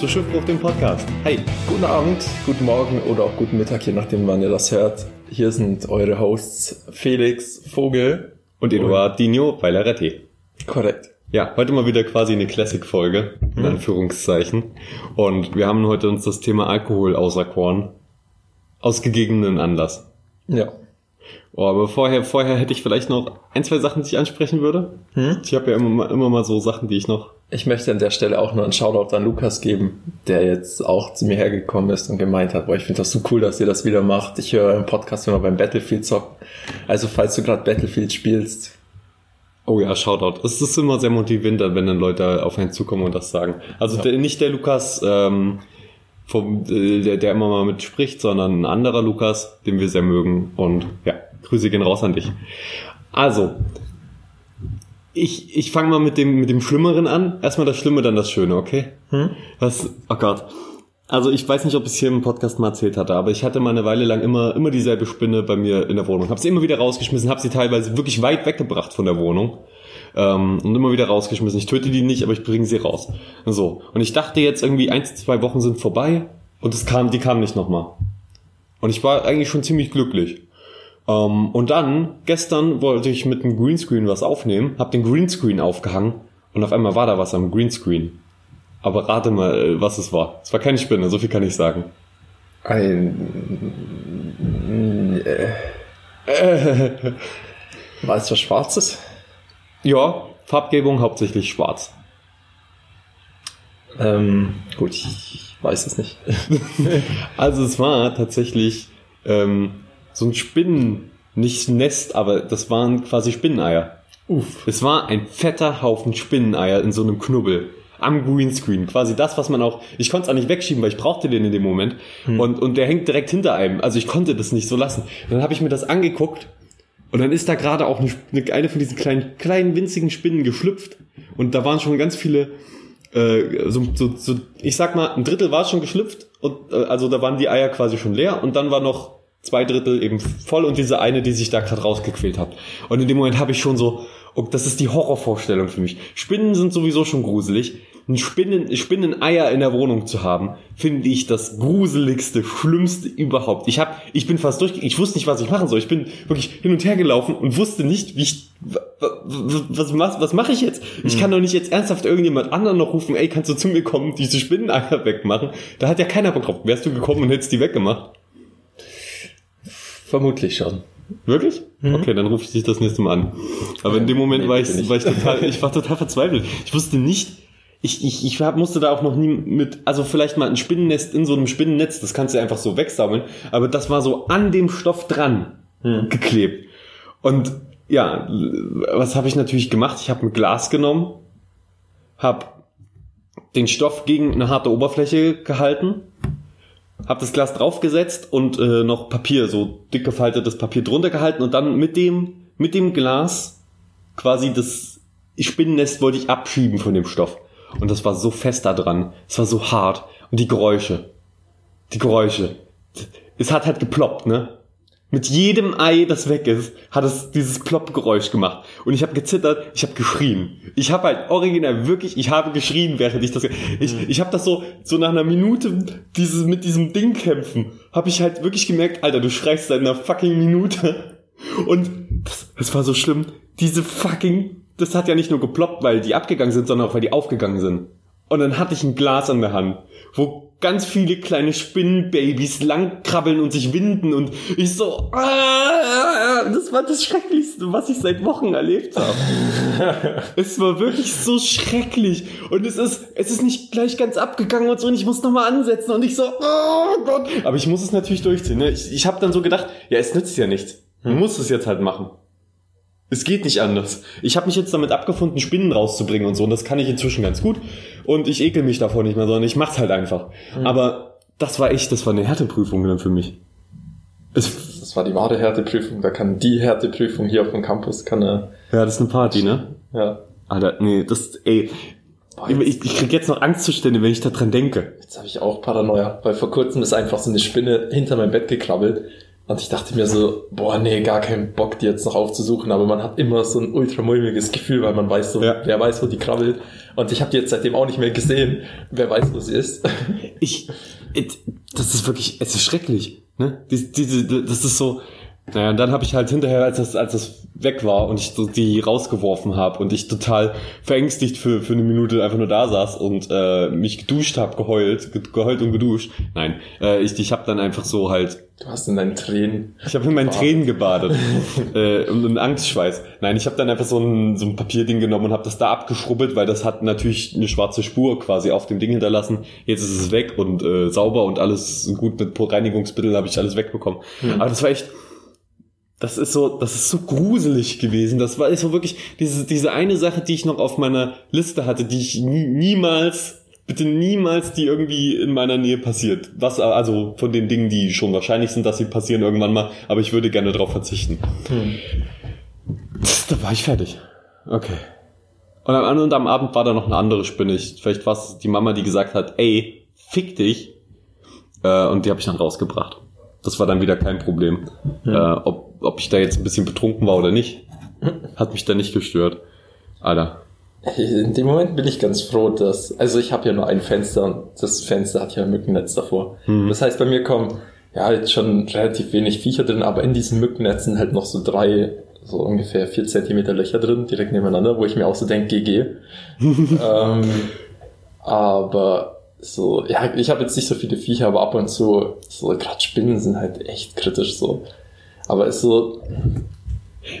Zu Schiffbruch, dem Podcast. Hey. Guten Abend, guten Morgen oder auch guten Mittag, je nachdem, wann ihr das hört. Hier sind eure Hosts Felix Vogel und Eduard Dino Weileretti. Korrekt. Ja, heute mal wieder quasi eine Classic-Folge, in mhm. Anführungszeichen. Und wir haben heute uns das Thema Alkohol auserkoren. Aus gegebenen Anlass. Ja. Oh, aber vorher, vorher hätte ich vielleicht noch ein, zwei Sachen, die ich ansprechen würde. Hm? Ich habe ja immer immer mal so Sachen, die ich noch. Ich möchte an der Stelle auch nur einen Shoutout an Lukas geben, der jetzt auch zu mir hergekommen ist und gemeint hat, boah, ich finde das so cool, dass ihr das wieder macht. Ich höre im Podcast immer beim Battlefield zocken. Also falls du gerade Battlefield spielst. Oh ja, Shoutout. Es ist immer sehr motivierend, wenn dann Leute auf einen zukommen und das sagen. Also ja. der, nicht der Lukas, ähm, vom, äh, der, der immer mal mitspricht, sondern ein anderer Lukas, den wir sehr mögen. Und ja, Grüße gehen raus an dich. Also, ich, ich fange mal mit dem, mit dem Schlimmeren an. Erstmal das Schlimme, dann das Schöne, okay? Hm? Das, oh Gott. Also ich weiß nicht, ob ich es hier im Podcast mal erzählt hatte, aber ich hatte mal eine Weile lang immer, immer dieselbe Spinne bei mir in der Wohnung. Hab sie immer wieder rausgeschmissen, habe sie teilweise wirklich weit weggebracht von der Wohnung. Ähm, und immer wieder rausgeschmissen. Ich töte die nicht, aber ich bringe sie raus. So. Und ich dachte jetzt irgendwie, eins, zwei Wochen sind vorbei und es kam, die kam nicht nochmal. Und ich war eigentlich schon ziemlich glücklich. Ähm, und dann, gestern wollte ich mit dem Greenscreen was aufnehmen, hab den Greenscreen aufgehangen und auf einmal war da was am Greenscreen. Aber rate mal, äh, was es war. Es war keine Spinne, so viel kann ich sagen. Ein. Äh, war es was Schwarzes? Ja, Farbgebung hauptsächlich schwarz. Ähm, gut, ich weiß es nicht. also es war tatsächlich ähm, so ein Spinnen, nicht Nest, aber das waren quasi Spinneneier. Uff. Es war ein fetter Haufen Spinneneier in so einem Knubbel am Greenscreen. Quasi das, was man auch. Ich konnte es auch nicht wegschieben, weil ich brauchte den in dem Moment. Hm. Und, und der hängt direkt hinter einem. Also ich konnte das nicht so lassen. Und dann habe ich mir das angeguckt und dann ist da gerade auch eine, eine von diesen kleinen, kleinen winzigen Spinnen geschlüpft. Und da waren schon ganz viele, äh, so, so, so, ich sag mal, ein Drittel war schon geschlüpft. Und äh, also da waren die Eier quasi schon leer. Und dann war noch zwei Drittel eben voll und diese eine, die sich da gerade rausgequält hat. Und in dem Moment habe ich schon so, oh, das ist die Horrorvorstellung für mich. Spinnen sind sowieso schon gruselig. Ein Spinnen, Spinneneier in der Wohnung zu haben, finde ich das gruseligste, schlimmste überhaupt. Ich hab, ich bin fast durch, ich wusste nicht, was ich machen soll. Ich bin wirklich hin und her gelaufen und wusste nicht, wie ich, was, was, was mache ich jetzt? Ich hm. kann doch nicht jetzt ernsthaft irgendjemand anderen noch rufen, ey, kannst du zu mir kommen, diese Spinneneier wegmachen? Da hat ja keiner Bock drauf. Wärst du gekommen und hättest die weggemacht? Vermutlich schon. Wirklich? Mhm. Okay, dann rufe ich dich das nächste Mal an. Aber in dem Moment nee, war, ich, war ich total, ich war total verzweifelt. Ich wusste nicht, ich, ich, ich hab, musste da auch noch nie mit, also vielleicht mal ein Spinnennest in so einem Spinnennetz, das kannst du einfach so wegsammeln, aber das war so an dem Stoff dran mhm. geklebt. Und ja, was habe ich natürlich gemacht? Ich habe ein Glas genommen, habe den Stoff gegen eine harte Oberfläche gehalten hab das Glas draufgesetzt und äh, noch Papier, so dick gefaltetes Papier drunter gehalten und dann mit dem, mit dem Glas quasi das Spinnennest wollte ich abschieben von dem Stoff. Und das war so fest da dran. Es war so hart. Und die Geräusche. Die Geräusche. Es hat halt geploppt, ne? Mit jedem Ei, das weg ist, hat es dieses Plopp-Geräusch gemacht. Und ich habe gezittert, ich habe geschrien. Ich habe halt original wirklich, ich habe geschrien, während ich das. Ich, mhm. ich habe das so so nach einer Minute dieses mit diesem Ding kämpfen, habe ich halt wirklich gemerkt, Alter, du schreist seit einer fucking Minute. Und das, das war so schlimm. Diese fucking, das hat ja nicht nur geploppt, weil die abgegangen sind, sondern auch weil die aufgegangen sind. Und dann hatte ich ein Glas an der Hand, wo ganz viele kleine Spinnenbabys langkrabbeln und sich winden und ich so, ah, das war das Schrecklichste, was ich seit Wochen erlebt habe. es war wirklich so schrecklich und es ist, es ist nicht gleich ganz abgegangen und so und ich muss nochmal ansetzen und ich so, oh Gott. Aber ich muss es natürlich durchziehen. Ne? Ich, ich habe dann so gedacht, ja, es nützt ja nichts. Man hm. muss es jetzt halt machen. Es geht nicht anders. Ich habe mich jetzt damit abgefunden, Spinnen rauszubringen und so. Und das kann ich inzwischen ganz gut. Und ich ekel mich davor nicht mehr, sondern ich mach's halt einfach. Mhm. Aber das war echt, das war eine Härteprüfung dann für mich. Es das war die wahre Härteprüfung. Da kann die Härteprüfung hier auf dem Campus kann er. Ja, das ist eine Party, ne? Ja. Alter, nee, das, ey. Boah, ich, ich krieg jetzt noch Angstzustände, wenn ich daran denke. Jetzt habe ich auch Paranoia, weil vor kurzem ist einfach so eine Spinne hinter mein Bett gekrabbelt Und ich dachte mir so, boah, nee, gar keinen Bock, die jetzt noch aufzusuchen, aber man hat immer so ein ultramulmiges Gefühl, weil man weiß so, ja. wer weiß, wo die krabbelt. Und ich habe die jetzt seitdem auch nicht mehr gesehen. Wer weiß, wo sie ist. Ich, das ist wirklich, es ist schrecklich. Ne? Diese, diese, das ist so, naja, und dann habe ich halt hinterher, als das, als das weg war und ich die rausgeworfen habe und ich total verängstigt für, für eine Minute einfach nur da saß und äh, mich geduscht habe, geheult, ge geheult und geduscht. Nein, äh, ich, ich habe dann einfach so halt. Du hast in deinen Tränen. Ich habe in meinen gebadet. Tränen gebadet äh, und in Angstschweiß. Nein, ich habe dann einfach so ein, so ein Papierding genommen und habe das da abgeschrubbelt, weil das hat natürlich eine schwarze Spur quasi auf dem Ding hinterlassen. Jetzt ist es weg und äh, sauber und alles gut mit Reinigungsmitteln habe ich alles wegbekommen. Mhm. Aber das war echt das ist so, das ist so gruselig gewesen. Das war so wirklich diese, diese eine Sache, die ich noch auf meiner Liste hatte, die ich nie, niemals, bitte niemals, die irgendwie in meiner Nähe passiert. Was, also von den Dingen, die schon wahrscheinlich sind, dass sie passieren irgendwann mal, aber ich würde gerne darauf verzichten. Hm. Da war ich fertig. Okay. Und am, und am Abend war da noch eine andere Spinne. Ich, vielleicht war es die Mama, die gesagt hat, ey, fick dich. Äh, und die habe ich dann rausgebracht. Das war dann wieder kein Problem. Hm. Äh, ob ob ich da jetzt ein bisschen betrunken war oder nicht, hat mich da nicht gestört. Alter. In dem Moment bin ich ganz froh, dass, also ich habe ja nur ein Fenster und das Fenster hat ja ein Mückennetz davor. Mhm. Das heißt, bei mir kommen ja halt schon relativ wenig Viecher drin, aber in diesen Mückennetzen halt noch so drei, so ungefähr vier Zentimeter Löcher drin, direkt nebeneinander, wo ich mir auch so denke, GG. ähm, aber so, ja, ich habe jetzt nicht so viele Viecher, aber ab und zu, so gerade Spinnen sind halt echt kritisch so. Aber ist so.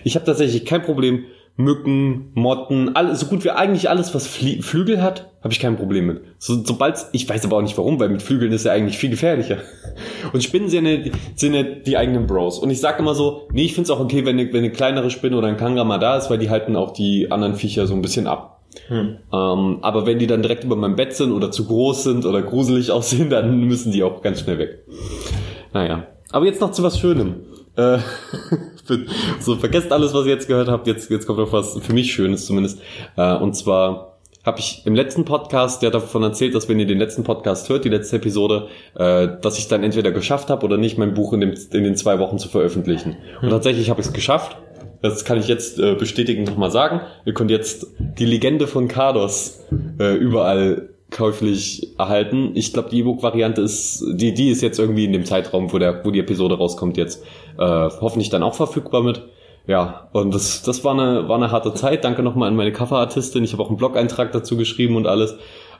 Ich habe tatsächlich kein Problem. Mücken, Motten, alles, so gut wie eigentlich alles, was Flie Flügel hat, habe ich kein Problem mit. So, sobald ich weiß aber auch nicht warum, weil mit Flügeln ist ja eigentlich viel gefährlicher. Und Spinnen sind ja, sind ja die eigenen Bros. Und ich sag immer so, nee, ich find's auch okay, wenn eine, wenn eine kleinere Spinne oder ein Kangra mal da ist, weil die halten auch die anderen Viecher so ein bisschen ab. Hm. Ähm, aber wenn die dann direkt über meinem Bett sind oder zu groß sind oder gruselig aussehen, dann müssen die auch ganz schnell weg. Naja. Aber jetzt noch zu was Schönem. Äh, so, vergesst alles, was ihr jetzt gehört habt. Jetzt, jetzt kommt noch was für mich Schönes zumindest. Äh, und zwar habe ich im letzten Podcast der davon erzählt, dass wenn ihr den letzten Podcast hört, die letzte Episode, äh, dass ich dann entweder geschafft habe oder nicht, mein Buch in, dem, in den zwei Wochen zu veröffentlichen. Und hm. tatsächlich habe ich es geschafft. Das kann ich jetzt äh, bestätigend nochmal sagen. Ihr könnt jetzt die Legende von Cardos äh, überall käuflich erhalten. Ich glaube, die E-Book-Variante ist, die, die ist jetzt irgendwie in dem Zeitraum, wo der, wo die Episode rauskommt, jetzt äh, hoffentlich dann auch verfügbar mit. Ja, und das, das war eine, war eine harte Zeit. Danke nochmal an meine Coverartistin. Ich habe auch einen Blog-Eintrag dazu geschrieben und alles.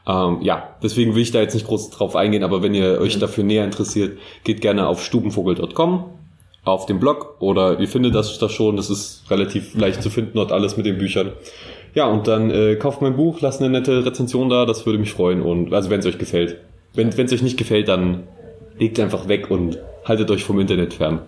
Ähm, ja, deswegen will ich da jetzt nicht groß drauf eingehen, aber wenn ihr euch dafür näher interessiert, geht gerne auf stubenvogel.com auf dem Blog oder ihr findet das da schon. Das ist relativ leicht zu finden, dort alles mit den Büchern. Ja, und dann äh, kauft mein Buch, lasst eine nette Rezension da, das würde mich freuen. Und also wenn es euch gefällt. Wenn es euch nicht gefällt, dann legt einfach weg und haltet euch vom Internet fern.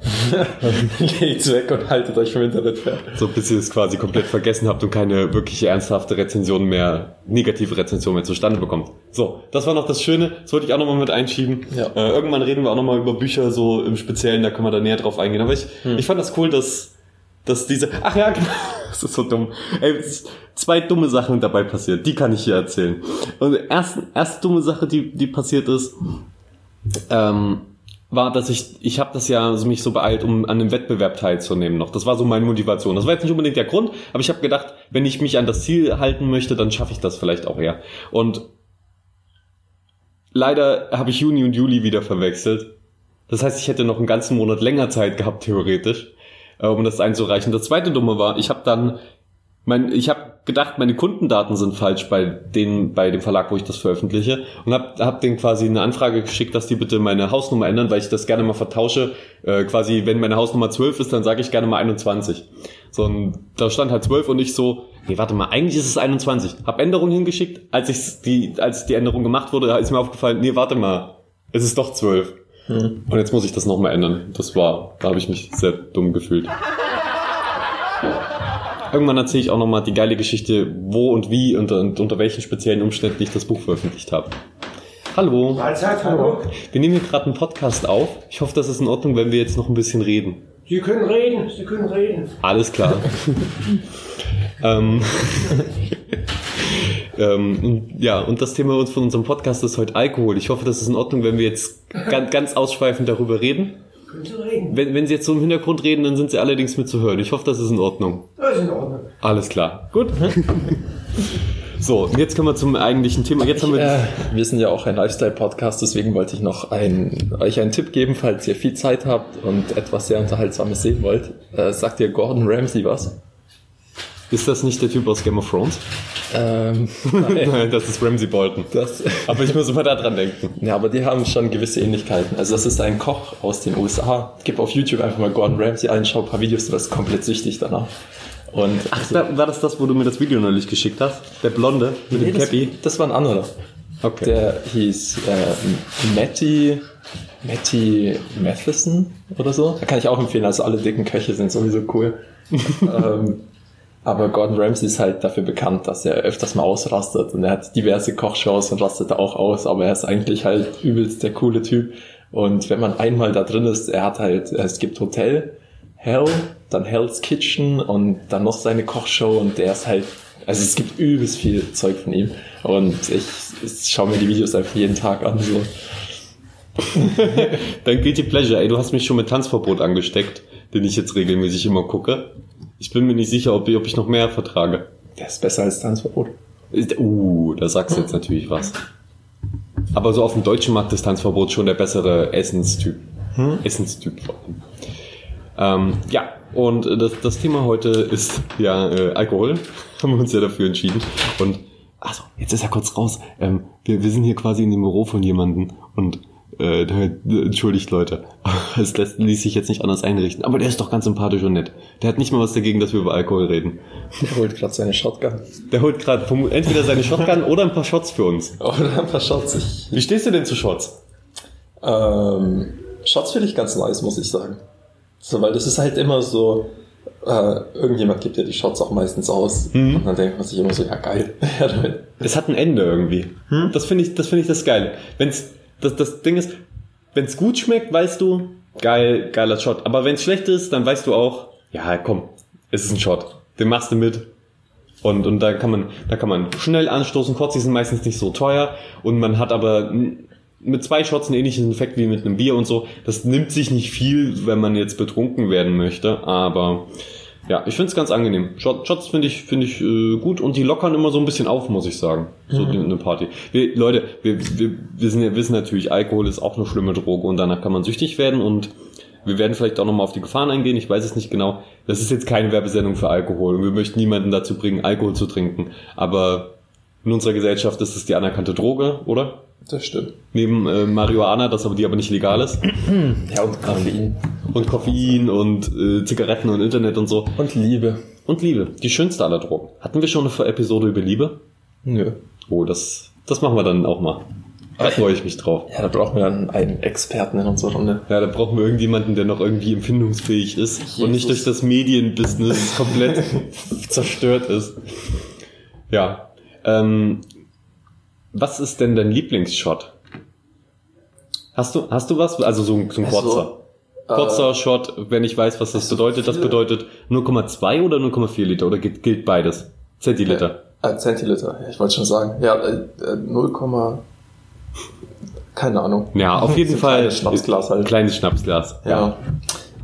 Legt's weg und haltet euch vom Internet fern. So bis ihr es quasi komplett vergessen habt und keine wirkliche ernsthafte Rezension mehr, negative Rezension mehr zustande bekommt. So, das war noch das Schöne. Das wollte ich auch nochmal mit einschieben. Ja. Äh, irgendwann reden wir auch nochmal über Bücher so im Speziellen, da können wir da näher drauf eingehen. Aber ich, hm. ich fand das cool, dass, dass diese, ach ja, genau, das ist so dumm. Ey, zwei dumme Sachen dabei passiert, die kann ich hier erzählen. Und erste, erste dumme Sache, die, die passiert ist, ähm, war, dass ich, ich habe das ja mich so beeilt, um an einem Wettbewerb teilzunehmen noch. Das war so meine Motivation. Das war jetzt nicht unbedingt der Grund, aber ich habe gedacht, wenn ich mich an das Ziel halten möchte, dann schaffe ich das vielleicht auch eher. Und leider habe ich Juni und Juli wieder verwechselt. Das heißt, ich hätte noch einen ganzen Monat länger Zeit gehabt, theoretisch, äh, um das einzureichen. Das zweite Dumme war, ich habe dann mein, ich habe gedacht, meine Kundendaten sind falsch bei den, bei dem Verlag, wo ich das veröffentliche und habe hab denen quasi eine Anfrage geschickt, dass die bitte meine Hausnummer ändern, weil ich das gerne mal vertausche. Äh, quasi, wenn meine Hausnummer 12 ist, dann sage ich gerne mal 21. So, und da stand halt 12 und ich so, nee, warte mal, eigentlich ist es 21. Hab Änderungen hingeschickt. Als ich die, als die Änderung gemacht wurde, ist mir aufgefallen, nee, warte mal, es ist doch 12. Hm. Und jetzt muss ich das nochmal ändern. Das war, da habe ich mich sehr dumm gefühlt. Irgendwann erzähle ich auch nochmal die geile Geschichte, wo und wie und, und unter welchen speziellen Umständen ich das Buch veröffentlicht habe. Hallo. Mahlzeit, hallo. Wir nehmen hier gerade einen Podcast auf. Ich hoffe, das ist in Ordnung, wenn wir jetzt noch ein bisschen reden. Sie können reden, Sie können reden. Alles klar. ähm, ähm, ja, und das Thema von unserem Podcast ist heute Alkohol. Ich hoffe, das ist in Ordnung, wenn wir jetzt ganz, ganz ausschweifend darüber reden. Wenn, wenn Sie jetzt so im Hintergrund reden, dann sind Sie allerdings mit zu hören. Ich hoffe, das ist in Ordnung. Das ist in Ordnung. Alles klar. Gut. so, jetzt kommen wir zum eigentlichen Thema. Jetzt haben wir. Äh, wir sind ja auch ein Lifestyle-Podcast, deswegen wollte ich noch ein, euch einen Tipp geben, falls ihr viel Zeit habt und etwas sehr Unterhaltsames sehen wollt. Äh, sagt ihr Gordon Ramsay was? Ist das nicht der Typ aus Game of Thrones? Ähm, nein. Nein, das ist Ramsey Bolton. Das, Aber ich muss immer da dran denken. ja, aber die haben schon gewisse Ähnlichkeiten. Also das ist ein Koch aus den USA. Gib auf YouTube einfach mal Gordon Ramsay ein, schau ein paar Videos, du wirst komplett süchtig danach. Und Ach, da, war das das, wo du mir das Video neulich geschickt hast? Der Blonde mit dem das, Cappy? das war ein anderer. Okay. Der hieß äh, Matty, Matty Matheson oder so. Da kann ich auch empfehlen, also alle dicken Köche sind sowieso cool. ähm, aber Gordon Ramsay ist halt dafür bekannt, dass er öfters mal ausrastet und er hat diverse Kochshows und rastet auch aus, aber er ist eigentlich halt übelst der coole Typ. Und wenn man einmal da drin ist, er hat halt, es gibt Hotel, Hell, dann Hell's Kitchen und dann noch seine Kochshow und der ist halt, also es gibt übelst viel Zeug von ihm und ich, ich schaue mir die Videos einfach jeden Tag an, so. Dein Guilty Pleasure, ey, du hast mich schon mit Tanzverbot angesteckt, den ich jetzt regelmäßig immer gucke. Ich bin mir nicht sicher, ob, ob ich noch mehr vertrage. Der ist besser als Tanzverbot. Uh, da sagst du jetzt natürlich was. Aber so auf dem deutschen Markt ist Tanzverbot schon der bessere Essenstyp. Essenstyp vor allem. Ähm, ja, und das, das Thema heute ist ja äh, Alkohol. Haben wir uns ja dafür entschieden. Und also, jetzt ist er kurz raus. Ähm, wir, wir sind hier quasi in dem Büro von jemandem und äh, entschuldigt Leute. Es ließ sich jetzt nicht anders einrichten. Aber der ist doch ganz sympathisch und nett. Der hat nicht mal was dagegen, dass wir über Alkohol reden. Der holt gerade seine Shotgun. Der holt gerade entweder seine Shotgun oder ein paar Shots für uns. Oder ein paar Shots. Wie stehst du denn zu Shots? ähm, Shots finde ich ganz nice, muss ich sagen. So, weil das ist halt immer so, äh, irgendjemand gibt ja die Shots auch meistens aus. Und dann denkt man sich immer so, ja geil. Es hat ein Ende irgendwie. Das finde ich, das finde ich das geil. Wenn's, das, das Ding ist, wenn's gut schmeckt, weißt du, geil, geiler Shot. Aber wenn's schlecht ist, dann weißt du auch, ja, komm, es ist ein Shot. Den machst du mit. Und, und da kann man, da kann man schnell anstoßen. Kurz, die sind meistens nicht so teuer. Und man hat aber mit zwei Shots einen ähnlichen Effekt wie mit einem Bier und so. Das nimmt sich nicht viel, wenn man jetzt betrunken werden möchte. Aber ja, ich finde es ganz angenehm. Shot, Shots finde ich, finde ich äh, gut und die lockern immer so ein bisschen auf, muss ich sagen. So die, eine Party. Wir, Leute, wir, wir, wir wissen natürlich, Alkohol ist auch eine schlimme Droge und danach kann man süchtig werden und wir werden vielleicht auch nochmal auf die Gefahren eingehen, ich weiß es nicht genau. Das ist jetzt keine Werbesendung für Alkohol und wir möchten niemanden dazu bringen, Alkohol zu trinken. Aber in unserer Gesellschaft ist es die anerkannte Droge, oder? Das stimmt. Neben äh, Marihuana, das aber die aber nicht legal ist. Ja, und Koffein. Und Koffein und äh, Zigaretten und Internet und so. Und Liebe. Und Liebe, die schönste aller Drogen. Hatten wir schon eine Episode über Liebe? Nö. Oh, das, das machen wir dann auch mal. Da freue ich mich drauf. Ja, da brauchen wir dann einen Experten in unserer Runde. Ja, da brauchen wir irgendjemanden, der noch irgendwie empfindungsfähig ist und nicht durch Jesus. das Medienbusiness komplett zerstört ist. Ja. Ähm, was ist denn dein Lieblingsshot? Hast du, hast du was? Also so ein, so ein Also, kurzer. Kurzer Shot, wenn ich weiß, was das bedeutet. Das bedeutet 0,2 oder 0,4 Liter oder gilt, gilt beides? Zentiliter. Äh, Zentiliter, ja, ich wollte schon sagen. Ja, äh, äh, 0, keine Ahnung. Ja, auf jeden Fall. kleines Schnapsglas halt. Kleines Schnapsglas. Ja.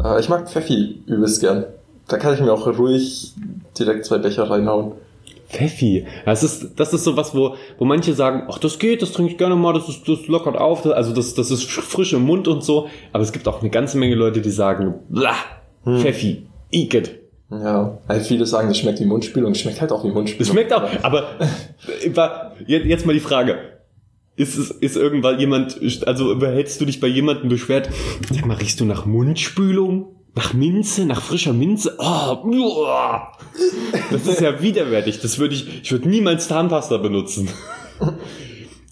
Äh, ich mag Pfeffi übelst gern. Da kann ich mir auch ruhig direkt zwei Becher reinhauen. Pfeffi. Das ist, das ist so was, wo, wo manche sagen, ach, das geht, das trinke ich gerne mal, das, ist, das lockert auf, also das, das ist frisch im Mund und so. Aber es gibt auch eine ganze Menge Leute, die sagen, blah, Pfeffi, igitt. Ja, halt viele sagen, das schmeckt wie Mundspülung. Das schmeckt halt auch wie Mundspülung. Das schmeckt auch, aber äh, jetzt mal die Frage. Ist es, ist irgendwann jemand, also überhältst du dich bei jemandem beschwert, sag mal, riechst du nach Mundspülung? Nach Minze? Nach frischer Minze? Oh, uah. das ist ja widerwärtig. Das würde ich, ich würde niemals Zahnpasta benutzen.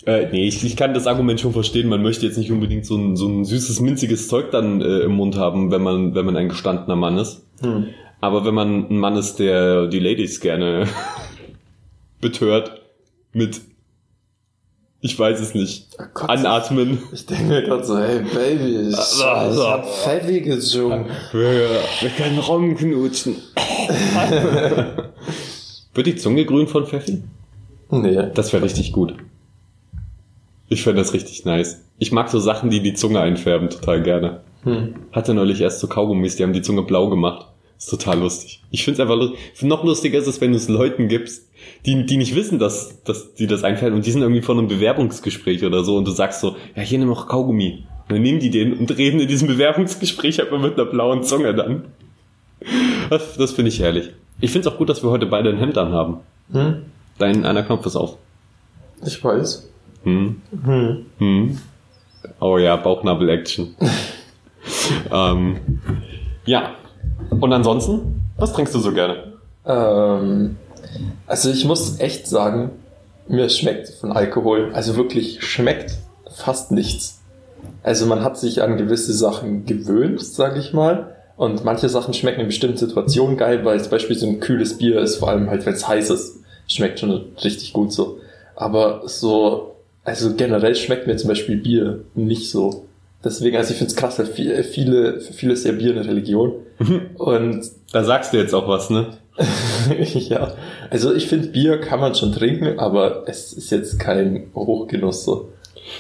Äh, nee, ich, ich kann das Argument schon verstehen. Man möchte jetzt nicht unbedingt so ein, so ein süßes, minziges Zeug dann äh, im Mund haben, wenn man, wenn man ein gestandener Mann ist. Hm. Aber wenn man ein Mann ist, der die Ladies gerne betört mit, ich weiß es nicht, Oh Gott. anatmen. Ich denke mir gerade so, hey Baby, ich, ich hab Pfeffi gesungen. Wir, wir können rumknutschen. Wird die Zunge grün von Pfeffi? Nee. Das wäre richtig gut. Ich fände das richtig nice. Ich mag so Sachen, die die Zunge einfärben, total gerne. Hm. Hatte neulich erst so Kaugummis, die haben die Zunge blau gemacht. Ist total lustig. Ich finde es einfach lustig. Noch lustiger ist es, wenn du es Leuten gibst, die, die nicht wissen, dass, dass die das einfällt und die sind irgendwie vor einem Bewerbungsgespräch oder so und du sagst so, ja, hier nimm noch Kaugummi. Und dann nehmen die den und reden in diesem Bewerbungsgespräch einfach mit einer blauen Zunge dann. Das, das finde ich herrlich. Ich finde es auch gut, dass wir heute beide ein Hemd anhaben. Hm? Dein einer Knopf ist auf. Ich weiß. Hm. Hm. Hm. Oh ja, Bauchnabel-Action. ähm, ja. Und ansonsten, was trinkst du so gerne? Ähm, also ich muss echt sagen, mir schmeckt von Alkohol, also wirklich schmeckt fast nichts. Also man hat sich an gewisse Sachen gewöhnt, sage ich mal. Und manche Sachen schmecken in bestimmten Situationen geil, weil zum Beispiel so ein kühles Bier ist, vor allem halt, wenn es heiß ist. Schmeckt schon richtig gut so. Aber so, also generell schmeckt mir zum Beispiel Bier nicht so. Deswegen, also ich finde es krass, weil viele, viele, für viele ist ja Bier eine Religion. Und Da sagst du jetzt auch was, ne? ja, also ich finde, Bier kann man schon trinken, aber es ist jetzt kein Hochgenuss so.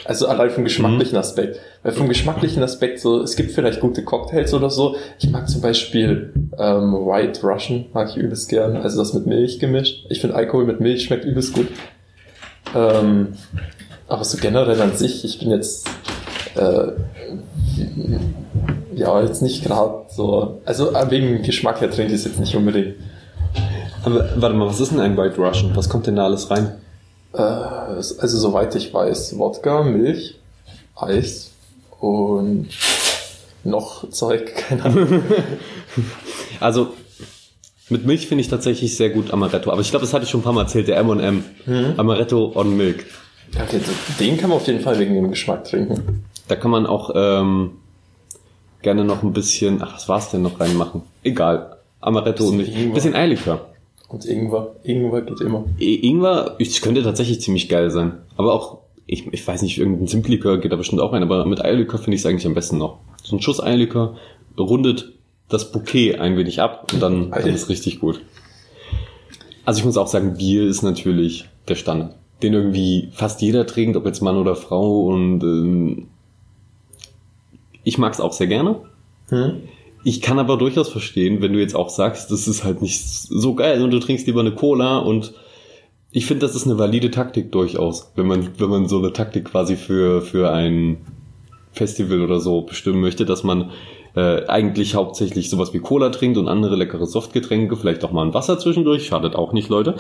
Also allein vom geschmacklichen Aspekt. Weil vom geschmacklichen Aspekt so, es gibt vielleicht gute Cocktails oder so. Ich mag zum Beispiel ähm, White Russian, mag ich übelst gern. Also das mit Milch gemischt. Ich finde Alkohol mit Milch schmeckt übelst gut. Ähm, aber so generell an sich, ich bin jetzt äh, ja jetzt nicht gerade so, also äh, wegen Geschmack her trinke ich es jetzt nicht unbedingt. Aber warte mal, was ist denn ein White Russian? Was kommt denn da alles rein? Äh, also soweit ich weiß, Wodka, Milch, Eis und noch Zeug, keine Ahnung. Also, mit Milch finde ich tatsächlich sehr gut Amaretto. Aber ich glaube, das hatte ich schon ein paar Mal erzählt, der M&M. Amaretto on Milk. Okay, den kann man auf jeden Fall wegen dem Geschmack trinken. Da kann man auch ähm, gerne noch ein bisschen, ach, was war's denn noch reinmachen? Egal. Amaretto und Milch. Ingwer. Bisschen Eierlikör. Und Ingwer. Ingwer geht immer. Ingwer, es könnte tatsächlich ziemlich geil sein. Aber auch, ich, ich weiß nicht, irgendein Simpelikör geht da bestimmt auch rein, aber mit Eierlikör finde ich es eigentlich am besten noch. So ein Schuss Eierlikör rundet das Bouquet ein wenig ab und dann, dann ist richtig gut. Also ich muss auch sagen, Bier ist natürlich der Standard. Den irgendwie fast jeder trinkt, ob jetzt Mann oder Frau und ähm, ich mag es auch sehr gerne. Hm? Ich kann aber durchaus verstehen, wenn du jetzt auch sagst, das ist halt nicht so geil und du trinkst lieber eine Cola und ich finde, das ist eine valide Taktik durchaus, wenn man, wenn man so eine Taktik quasi für, für ein Festival oder so bestimmen möchte, dass man äh, eigentlich hauptsächlich sowas wie Cola trinkt und andere leckere Softgetränke, vielleicht auch mal ein Wasser zwischendurch, schadet auch nicht, Leute.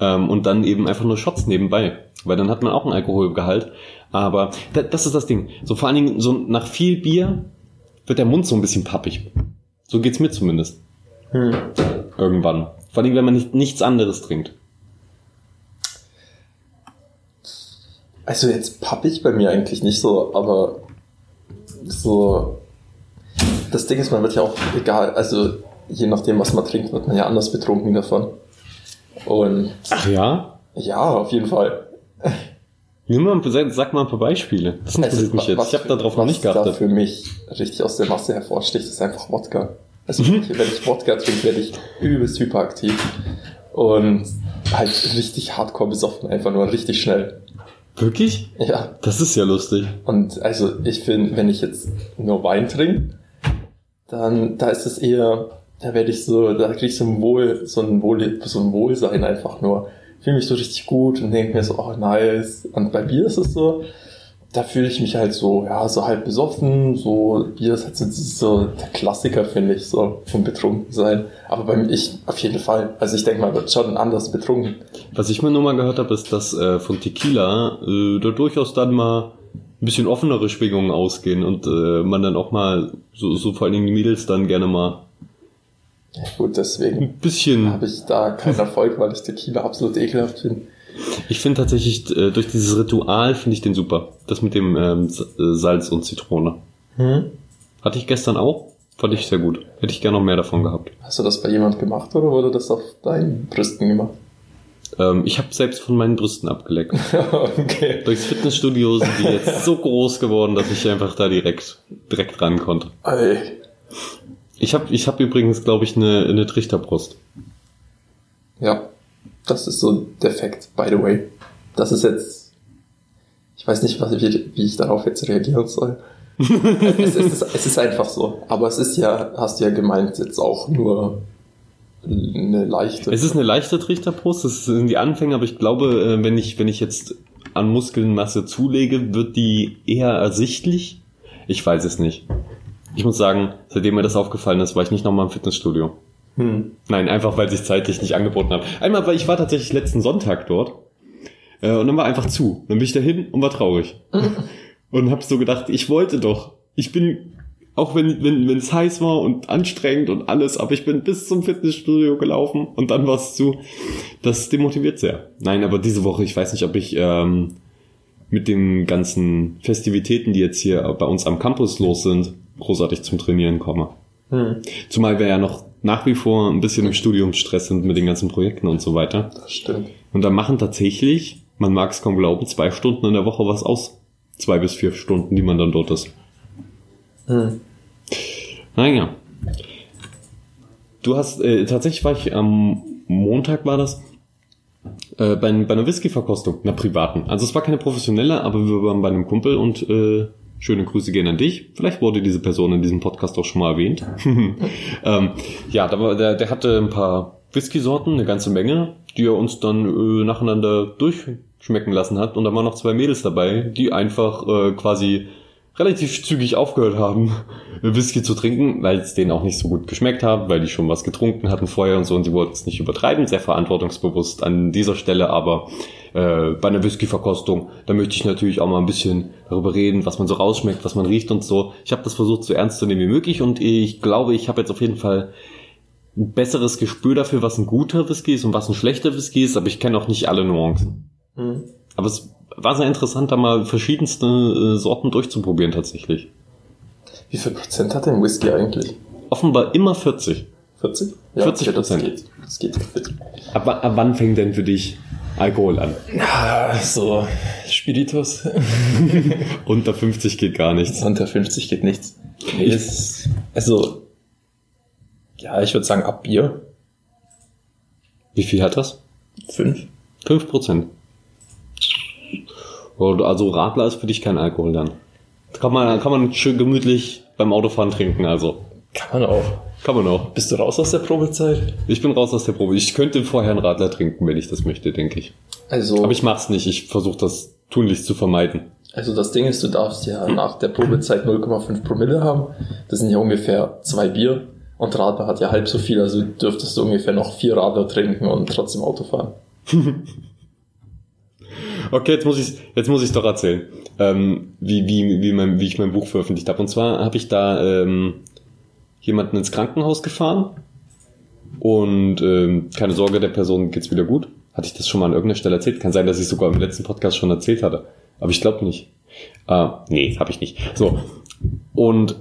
Ähm, und dann eben einfach nur Shots nebenbei, weil dann hat man auch einen Alkoholgehalt. Aber da, das ist das Ding. So vor allen Dingen, so nach viel Bier wird der Mund so ein bisschen pappig. So geht's mir zumindest. Hm. Irgendwann. Vor allem, wenn man nicht, nichts anderes trinkt. Also jetzt pappig bei mir eigentlich nicht so, aber so. Das Ding ist, man wird ja auch egal, also je nachdem, was man trinkt, wird man ja anders betrunken davon. Und Ach ja? ja, auf jeden Fall. Nimm mal, sag, sag mal ein paar Beispiele. Das interessiert mich jetzt. was Ich habe darauf noch was nicht da geachtet. für mich richtig aus der Masse hervorsticht, ist einfach Wodka. Also wenn ich- wenn ich Wodka trinke, werde ich übelst hyperaktiv. Und halt richtig hardcore besoffen, einfach nur richtig schnell. Wirklich? Ja. Das ist ja lustig. Und also ich finde, wenn ich jetzt nur Wein trinke, dann da ist es eher, da werde ich so, da kriege ich so ein Wohl, so ein Wohl, so ein Wohlsein einfach nur. Fühle mich so richtig gut und denke mir so, oh nice. Und bei Bier ist es so, da fühle ich mich halt so, ja, so halb besoffen, so, Bier ist halt so, so der Klassiker, finde ich, so vom Betrunkensein. Aber bei mir, ich, auf jeden Fall. Also ich denke mal, wird schon anders betrunken. Was ich mir nur mal gehört habe, ist, dass äh, von Tequila äh, da durchaus dann mal ein bisschen offenere Schwingungen ausgehen und äh, man dann auch mal, so, so vor allen Dingen die Mädels dann gerne mal Ja, gut, deswegen ein bisschen habe ich da keinen Erfolg, weil ich Tequila absolut ekelhaft finde. Ich finde tatsächlich, äh, durch dieses Ritual finde ich den super. Das mit dem ähm, äh, Salz und Zitrone. Hm? Hatte ich gestern auch. Fand ich sehr gut. Hätte ich gerne noch mehr davon gehabt. Hast du das bei jemand gemacht oder wurde das auf deinen Brüsten gemacht? Ähm, ich habe selbst von meinen Brüsten abgeleckt. okay. Durchs Fitnessstudio sind die jetzt so groß geworden, dass ich einfach da direkt, direkt ran konnte. Ey. Ich habe ich hab übrigens, glaube ich, eine, eine Trichterbrust. Ja, das ist so defekt, by the way. Das ist jetzt, ich weiß nicht, was, wie, wie ich darauf jetzt reagieren soll. es, ist, es ist einfach so. Aber es ist ja, hast du ja gemeint, jetzt auch nur eine leichte. Es ist eine leichte Trichterbrust, das sind die Anfänge, aber ich glaube, äh, wenn ich, wenn ich jetzt an Muskelmasse zulege, wird die eher ersichtlich. Ich weiß es nicht. Ich muss sagen, seitdem mir das aufgefallen ist, war ich nicht nochmal im Fitnessstudio. Hm. Nein, einfach weil sich zeitlich nicht angeboten hat. Einmal, weil ich war tatsächlich letzten Sonntag dort äh, und dann war einfach zu. Dann bin ich dahin und war traurig. und hab so gedacht, ich wollte doch. Ich bin, auch wenn wenn wenn, es heiß war und anstrengend und alles, aber ich bin bis zum Fitnessstudio gelaufen und dann war es zu. Das demotiviert sehr. Nein, aber diese Woche, ich weiß nicht, ob ich ähm, mit den ganzen Festivitäten, die jetzt hier bei uns am Campus los sind, großartig zum Trainieren komme. Hm. Zumal wir ja noch nach wie vor ein bisschen im Studiumsstress sind mit den ganzen Projekten und so weiter. Das stimmt. Und da machen tatsächlich, man mag es kaum glauben, zwei Stunden in der Woche was aus. Zwei bis vier Stunden, die man dann dort ist. Hm. Naja. Du hast, äh, tatsächlich war ich am Montag war das, äh, bei, bei einer Whisky-Verkostung, einer privaten. Also es war keine professionelle, aber wir waren bei einem Kumpel und äh, Schöne Grüße gehen an dich. Vielleicht wurde diese Person in diesem Podcast auch schon mal erwähnt. ähm, ja, der, der hatte ein paar Whisky-Sorten, eine ganze Menge, die er uns dann äh, nacheinander durchschmecken lassen hat. Und da waren noch zwei Mädels dabei, die einfach äh, quasi relativ zügig aufgehört haben, Whisky zu trinken, weil es denen auch nicht so gut geschmeckt hat, weil die schon was getrunken hatten vorher und so und die wollten es nicht übertreiben, sehr verantwortungsbewusst an dieser Stelle, aber äh, bei einer Whisky-Verkostung, da möchte ich natürlich auch mal ein bisschen darüber reden, was man so rausschmeckt, was man riecht und so. Ich habe das versucht so ernst zu nehmen wie möglich und ich glaube, ich habe jetzt auf jeden Fall ein besseres Gespür dafür, was ein guter Whisky ist und was ein schlechter Whisky ist, aber ich kenne auch nicht alle Nuancen. Mhm. Aber es war sehr interessant, da mal verschiedenste äh, Sorten durchzuprobieren tatsächlich. Wie viel Prozent hat denn Whisky eigentlich? Offenbar immer 40. 40? Ja, 40 Prozent. Okay, das geht, das geht ab, ab wann fängt denn für dich Alkohol an? Ja, so Spiritus. Unter 50 geht gar nichts. Unter 50 geht nichts. Nee, ist, also, ja, ich würde sagen ab Bier. Wie viel hat das? Fünf. Fünf Prozent. Also Radler ist für dich kein Alkohol dann. Kann man, kann man schön gemütlich beim Autofahren trinken, also. Kann man auch. Kann man auch. Bist du raus aus der Probezeit? Ich bin raus aus der Probe. Ich könnte vorher einen Radler trinken, wenn ich das möchte, denke ich. Also. Aber ich mach's nicht. Ich versuche das tunlichst zu vermeiden. Also das Ding ist, du darfst ja nach der Probezeit 0,5 Promille haben. Das sind ja ungefähr zwei Bier. Und Radler hat ja halb so viel, also dürftest du ungefähr noch vier Radler trinken und trotzdem Auto fahren. Okay, jetzt muss ich jetzt muss ich doch erzählen, ähm, wie wie wie, mein, wie ich mein Buch veröffentlicht habe. Und zwar habe ich da ähm, jemanden ins Krankenhaus gefahren und ähm, keine Sorge, der Person geht's wieder gut. Hatte ich das schon mal an irgendeiner Stelle erzählt? Kann sein, dass ich sogar im letzten Podcast schon erzählt hatte, aber ich glaube nicht. Äh, nee, habe ich nicht. So und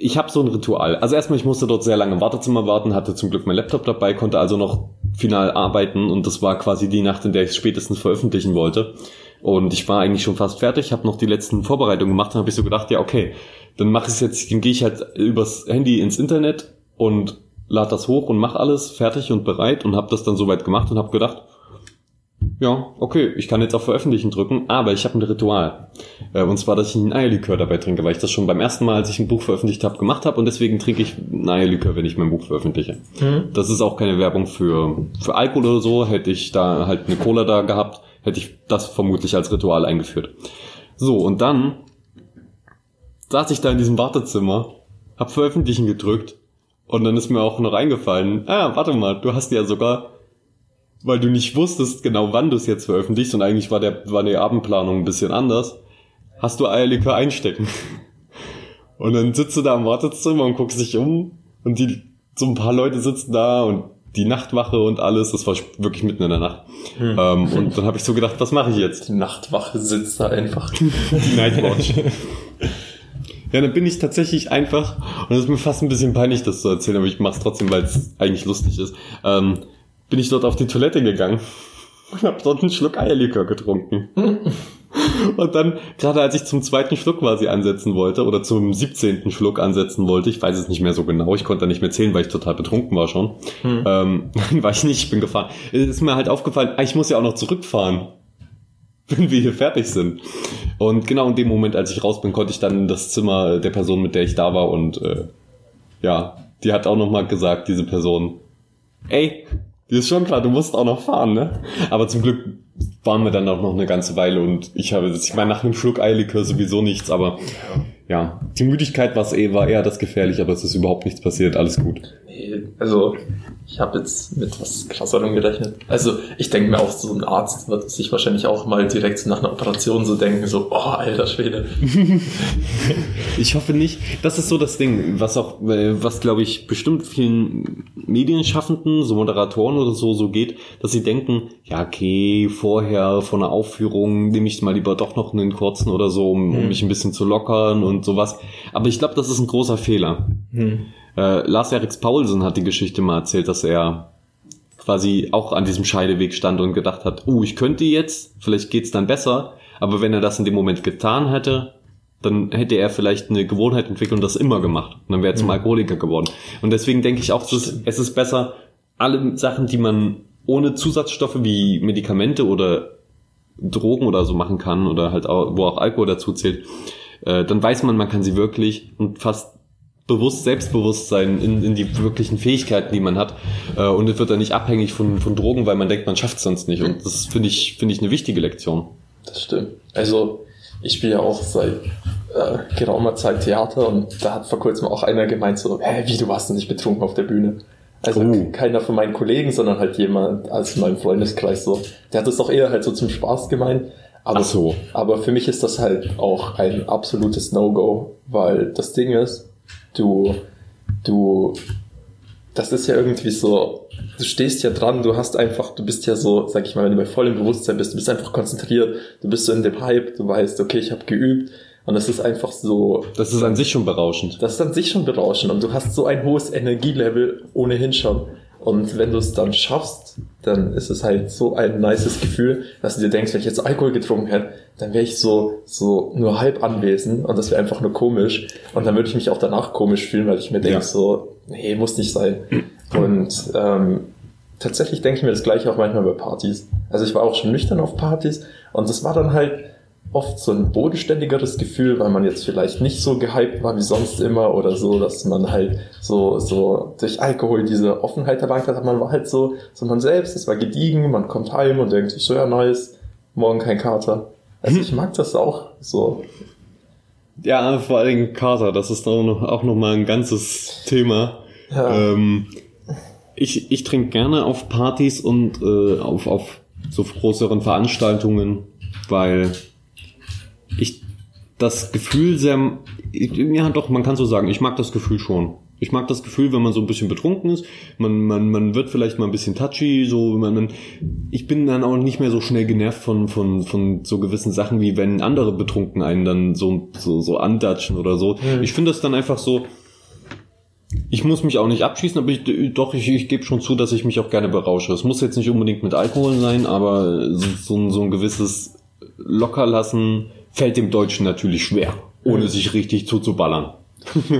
ich habe so ein Ritual. Also erstmal, ich musste dort sehr lange im Wartezimmer warten, hatte zum Glück mein Laptop dabei, konnte also noch final arbeiten und das war quasi die Nacht, in der ich spätestens veröffentlichen wollte. Und ich war eigentlich schon fast fertig, habe noch die letzten Vorbereitungen gemacht und habe ich so gedacht, ja okay, dann mache ich jetzt, dann gehe ich halt übers Handy ins Internet und lade das hoch und mache alles fertig und bereit und habe das dann soweit gemacht und habe gedacht, ja, okay, ich kann jetzt auf Veröffentlichen drücken, aber ich habe ein Ritual. Äh, und zwar, dass ich ein Eierlikör dabei trinke, weil ich das schon beim ersten Mal, als ich ein Buch veröffentlicht habe, gemacht habe und deswegen trinke ich ein Eierlikör, wenn ich mein Buch veröffentliche. Mhm. Das ist auch keine Werbung für, für Alkohol oder so. Hätte ich da halt eine Cola da gehabt, hätte ich das vermutlich als Ritual eingeführt. So, und dann saß ich da in diesem Wartezimmer, hab Veröffentlichen gedrückt und dann ist mir auch noch eingefallen, ah, warte mal, du hast ja sogar weil du nicht wusstest genau, wann du es jetzt veröffentlichst und eigentlich war der war die Abendplanung ein bisschen anders, hast du Eierlikör einstecken. Und dann sitzt du da im Wartezimmer und guckst dich um und die so ein paar Leute sitzen da und die Nachtwache und alles, das war wirklich mitten in der Nacht. Hm. Ähm, und dann habe ich so gedacht, was mache ich jetzt? Die Nachtwache sitzt da einfach. die Nightwatch. Ja, dann bin ich tatsächlich einfach, und es ist mir fast ein bisschen peinlich, das zu erzählen, aber ich mache es trotzdem, weil es eigentlich lustig ist. Ähm, bin ich dort auf die Toilette gegangen und habe dort einen Schluck Eierlikör getrunken. und dann, gerade als ich zum zweiten Schluck quasi ansetzen wollte, oder zum 17. Schluck ansetzen wollte, ich weiß es nicht mehr so genau, ich konnte da nicht mehr zählen, weil ich total betrunken war schon, hm. ähm, war ich nicht, ich bin gefahren. Es ist mir halt aufgefallen, ah, ich muss ja auch noch zurückfahren wenn wir hier fertig sind. Und genau in dem Moment, als ich raus bin, konnte ich dann in das Zimmer der Person, mit der ich da war und äh, ja, die hat auch nochmal gesagt, diese Person, ey, dir ist schon klar, du musst auch noch fahren, ne? Aber zum Glück waren wir dann auch noch eine ganze Weile und ich habe, ich meine, nach einem Schluck Eierlikör sowieso nichts, aber ja, die Müdigkeit war eh, war eher das gefährlich, aber es ist überhaupt nichts passiert, alles gut. Also ich habe jetzt mit was krasserem gerechnet. Also ich denke mir auch, so ein Arzt wird sich wahrscheinlich auch mal direkt nach einer Operation so denken, so, oh, alter Schwede. ich hoffe nicht. Das ist so das Ding, was auch, äh, was glaube ich bestimmt vielen Medienschaffenden, so Moderatoren oder so, so geht, dass sie denken, ja okay, vorher vor einer Aufführung nehme ich mal lieber doch noch einen kurzen oder so, um, um hm. mich ein bisschen zu lockern und sowas. Aber ich glaube, das ist ein großer Fehler. Hm. Äh, Lars Eriks Paulsen hat die Geschichte mal erzählt, dass er quasi auch an diesem Scheideweg stand und gedacht hat, oh, ich könnte jetzt, vielleicht geht's dann besser, aber wenn er das in dem Moment getan hätte, dann hätte er vielleicht eine Gewohnheit entwickelt und das immer gemacht. Und dann wäre er zum mhm. Alkoholiker geworden. Und deswegen denke ich auch, es ist, es ist besser, alle Sachen, die man ohne Zusatzstoffe wie Medikamente oder Drogen oder so machen kann oder halt auch, wo auch Alkohol dazu zählt, äh, dann weiß man, man kann sie wirklich und fast bewusst Selbstbewusstsein in, in die wirklichen Fähigkeiten, die man hat. Äh, und es wird dann nicht abhängig von, von Drogen, weil man denkt, man schafft es sonst nicht. Und das finde ich, finde ich eine wichtige Lektion. Das stimmt. Also ich spiele ja auch seit äh, geraumer Zeit Theater und da hat vor kurzem auch einer gemeint so, hä, wie, du warst denn nicht betrunken auf der Bühne? Also oh. keiner von meinen Kollegen, sondern halt jemand aus meinem Freundeskreis so. Der hat das doch eher halt so zum Spaß gemeint. Aber, Ach so. aber für mich ist das halt auch ein absolutes No-Go, weil das Ding ist, du, du, das ist ja irgendwie so, du stehst ja dran, du hast einfach, du bist ja so, sag ich mal, wenn du bei vollem Bewusstsein bist, du bist einfach konzentriert, du bist so in dem Hype, du weißt, okay, ich habe geübt und das ist einfach so. Das ist an sich schon berauschend. Das ist an sich schon berauschend und du hast so ein hohes Energielevel ohnehin schon. Und wenn du es dann schaffst, dann ist es halt so ein nices Gefühl, dass du dir denkst, wenn ich jetzt Alkohol getrunken hätte, dann wäre ich so, so nur halb anwesend und das wäre einfach nur komisch. Und dann würde ich mich auch danach komisch fühlen, weil ich mir denke, ja. so, nee, muss nicht sein. Und ähm, tatsächlich denke ich mir das gleiche auch manchmal bei Partys. Also ich war auch schon nüchtern auf Partys und das war dann halt, oft so ein bodenständigeres Gefühl, weil man jetzt vielleicht nicht so gehypt war wie sonst immer oder so, dass man halt so, so durch Alkohol diese Offenheit erlangt hat. Man war halt so, so man selbst, es war gediegen, man kommt heim und denkt sich so, ja, nice, morgen kein Kater. Also hm. ich mag das auch so. Ja, vor allem Kater, das ist auch noch, auch noch mal ein ganzes Thema. Ja. Ähm, ich, ich trinke gerne auf Partys und äh, auf, auf so größeren Veranstaltungen, weil das Gefühl sehr, ja doch, man kann so sagen, ich mag das Gefühl schon. Ich mag das Gefühl, wenn man so ein bisschen betrunken ist, man, man, man wird vielleicht mal ein bisschen touchy, so, man, man, ich bin dann auch nicht mehr so schnell genervt von, von, von so gewissen Sachen, wie wenn andere betrunken einen dann so, so, so andatschen oder so. Mhm. Ich finde das dann einfach so, ich muss mich auch nicht abschießen, aber ich, doch, ich, ich gebe schon zu, dass ich mich auch gerne berausche. Es muss jetzt nicht unbedingt mit Alkohol sein, aber so, so, so ein gewisses Lockerlassen, fällt dem Deutschen natürlich schwer, ohne sich richtig zuzuballern.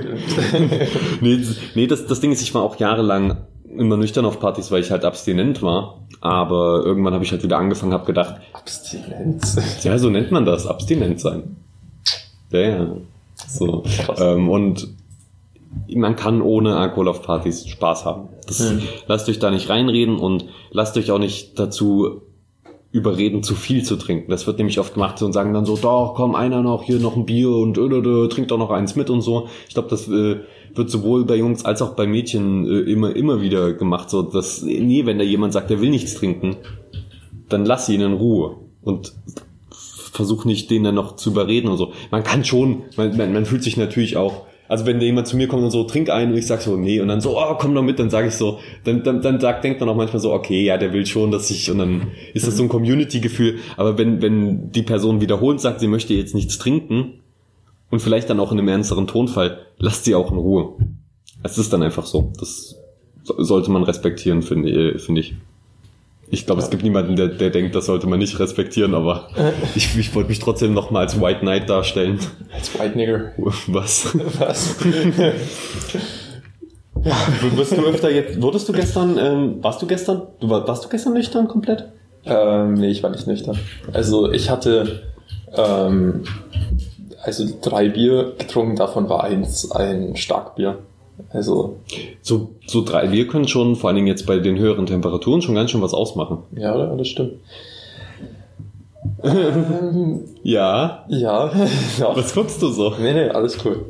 nee, nee das, das Ding ist, ich war auch jahrelang immer nüchtern auf Partys, weil ich halt abstinent war. Aber irgendwann habe ich halt wieder angefangen, habe gedacht. Abstinent? Ja, so nennt man das, abstinent sein. Ja, ja. So. Ähm, und man kann ohne Alkohol auf Partys Spaß haben. Das, hm. Lasst euch da nicht reinreden und lasst euch auch nicht dazu überreden, zu viel zu trinken. Das wird nämlich oft gemacht und sagen dann so, doch, komm, einer noch, hier noch ein Bier und äh, äh, trink doch noch eins mit und so. Ich glaube, das äh, wird sowohl bei Jungs als auch bei Mädchen äh, immer, immer wieder gemacht. So, dass, nee, wenn da jemand sagt, er will nichts trinken, dann lass ihn in Ruhe und versuch nicht, den dann noch zu überreden und so. Man kann schon, man, man, man fühlt sich natürlich auch also wenn jemand zu mir kommt und so, trink ein und ich sag so, nee, und dann so, oh, komm doch mit, dann sage ich so, dann, dann, dann sagt, denkt man auch manchmal so, okay, ja, der will schon, dass ich, und dann ist das so ein Community-Gefühl. Aber wenn, wenn die Person wiederholt sagt, sie möchte jetzt nichts trinken und vielleicht dann auch in einem ernsteren Tonfall, lasst sie auch in Ruhe. Es ist dann einfach so. Das sollte man respektieren, finde finde ich. Ich glaube, ja. es gibt niemanden, der, der denkt, das sollte man nicht respektieren, aber äh. ich, ich wollte mich trotzdem noch mal als White Knight darstellen. Als White Nigger. Was? Was? ja. Wirst du öfter jetzt, wurdest du gestern, ähm, warst du gestern, du war, warst du gestern nüchtern komplett? Ähm, nee, ich war nicht nüchtern. Also ich hatte ähm, also drei Bier getrunken, davon war eins ein Starkbier. Also So, so drei Bier können schon, vor allen Dingen jetzt bei den höheren Temperaturen, schon ganz schön was ausmachen. ja, das stimmt. ähm, Ja. ja, ja. Was guckst du so? Nee, nee, alles cool.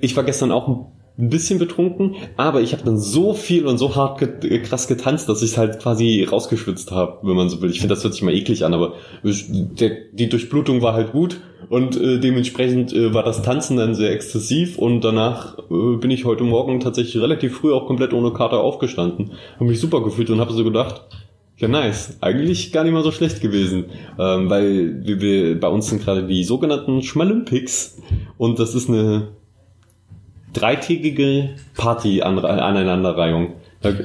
Ich war gestern auch ein bisschen betrunken, aber ich habe dann so viel und so hart get krass getanzt, dass ich halt quasi rausgeschwitzt habe, wenn man so will. Ich finde, das hört sich mal eklig an, aber der, die Durchblutung war halt gut und äh, dementsprechend äh, war das Tanzen dann sehr exzessiv und danach äh, bin ich heute Morgen tatsächlich relativ früh auch komplett ohne Kater aufgestanden. Habe mich super gefühlt und habe so gedacht, ja, nice. Eigentlich gar nicht mal so schlecht gewesen. Ähm, weil wir, wir, bei uns sind gerade die sogenannten Schmalympics und das ist eine dreitägige Party-Aneinanderreihung.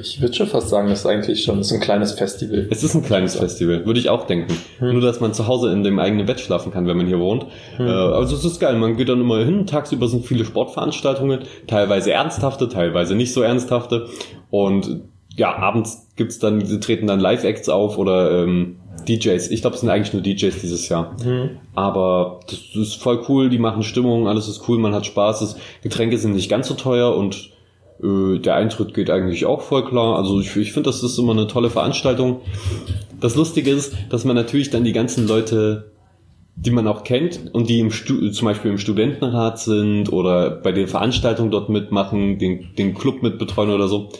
Ich würde schon fast sagen, das ist eigentlich schon so ein kleines Festival. Es ist ein kleines Festival, würde ich auch denken. Nur, dass man zu Hause in dem eigenen Bett schlafen kann, wenn man hier wohnt. Äh, also es ist geil, man geht dann immer hin, tagsüber sind viele Sportveranstaltungen, teilweise ernsthafte, teilweise nicht so ernsthafte. Und ja, abends gibt's dann, treten dann Live-Acts auf oder ähm, DJs. Ich glaube, es sind eigentlich nur DJs dieses Jahr. Aber das ist voll cool, die machen Stimmung, alles ist cool, man hat Spaß, das Getränke sind nicht ganz so teuer und äh, der Eintritt geht eigentlich auch voll klar. Also ich, ich finde, das ist immer eine tolle Veranstaltung. Das Lustige ist, dass man natürlich dann die ganzen Leute, die man auch kennt und die im Stu zum Beispiel im Studentenrat sind oder bei den Veranstaltungen dort mitmachen, den, den Club mitbetreuen oder so,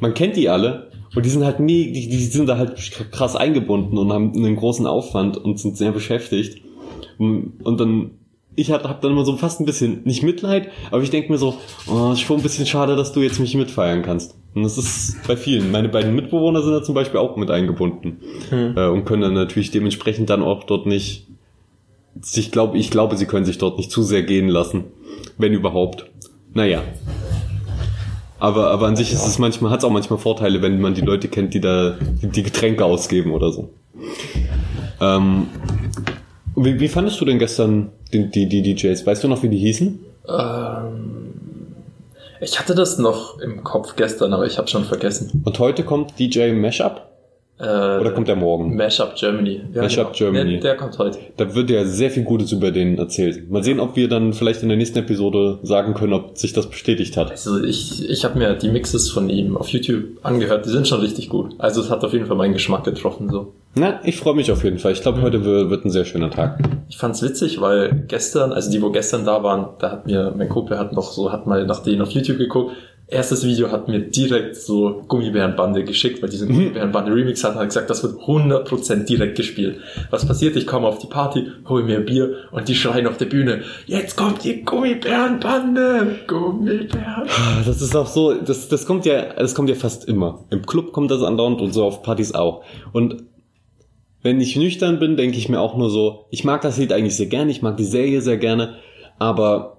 man kennt die alle und die sind halt nie, die, die sind da halt krass eingebunden und haben einen großen Aufwand und sind sehr beschäftigt. Und, dann, ich hab, hab dann immer so fast ein bisschen, nicht Mitleid, aber ich denke mir so, oh, ist schon ein bisschen schade, dass du jetzt mich mitfeiern kannst. Und das ist bei vielen. Meine beiden Mitbewohner sind da zum Beispiel auch mit eingebunden äh, und können dann natürlich dementsprechend dann auch dort nicht, ich glaube, ich glaube, sie können sich dort nicht zu sehr gehen lassen, wenn überhaupt. Naja, aber, aber an sich ist es manchmal, hat es auch manchmal Vorteile, wenn man die Leute kennt, die da die, Getränke ausgeben oder so. Ähm, wie, wie fandest du denn gestern die, die, die DJs? Weißt du noch, wie die hießen? Ähm, ich hatte das noch im Kopf gestern, aber ich habe schon vergessen. Und heute kommt DJ Mashup? Äh, Oder kommt der morgen? Mashup Germany. Ja, Mashup Germany. Der, der kommt heute. Da wird ja sehr viel Gutes über den erzählt. Mal sehen, ob wir dann vielleicht in der nächsten Episode sagen können, ob sich das bestätigt hat. Also ich, ich habe mir die Mixes von ihm auf YouTube angehört. Die sind schon richtig gut. Also es hat auf jeden Fall meinen Geschmack getroffen. so. Na, ich freue mich auf jeden Fall. Ich glaube, heute wird, wird ein sehr schöner Tag. Ich fand's witzig, weil gestern, also die, wo gestern da waren, da hat mir, mein Kumpel hat noch so, hat mal nach denen auf YouTube geguckt. Erstes Video hat mir direkt so Gummibärenbande geschickt, weil diesen Gummibärenbande Remix hat, hat gesagt, das wird 100% direkt gespielt. Was passiert? Ich komme auf die Party, hole mir Bier und die schreien auf der Bühne, jetzt kommt die Gummibärenbande! Gummibären! Das ist auch so, das, das kommt ja, das kommt ja fast immer. Im Club kommt das andauernd und so auf Partys auch. Und wenn ich nüchtern bin, denke ich mir auch nur so, ich mag das Lied eigentlich sehr gerne, ich mag die Serie sehr gerne, aber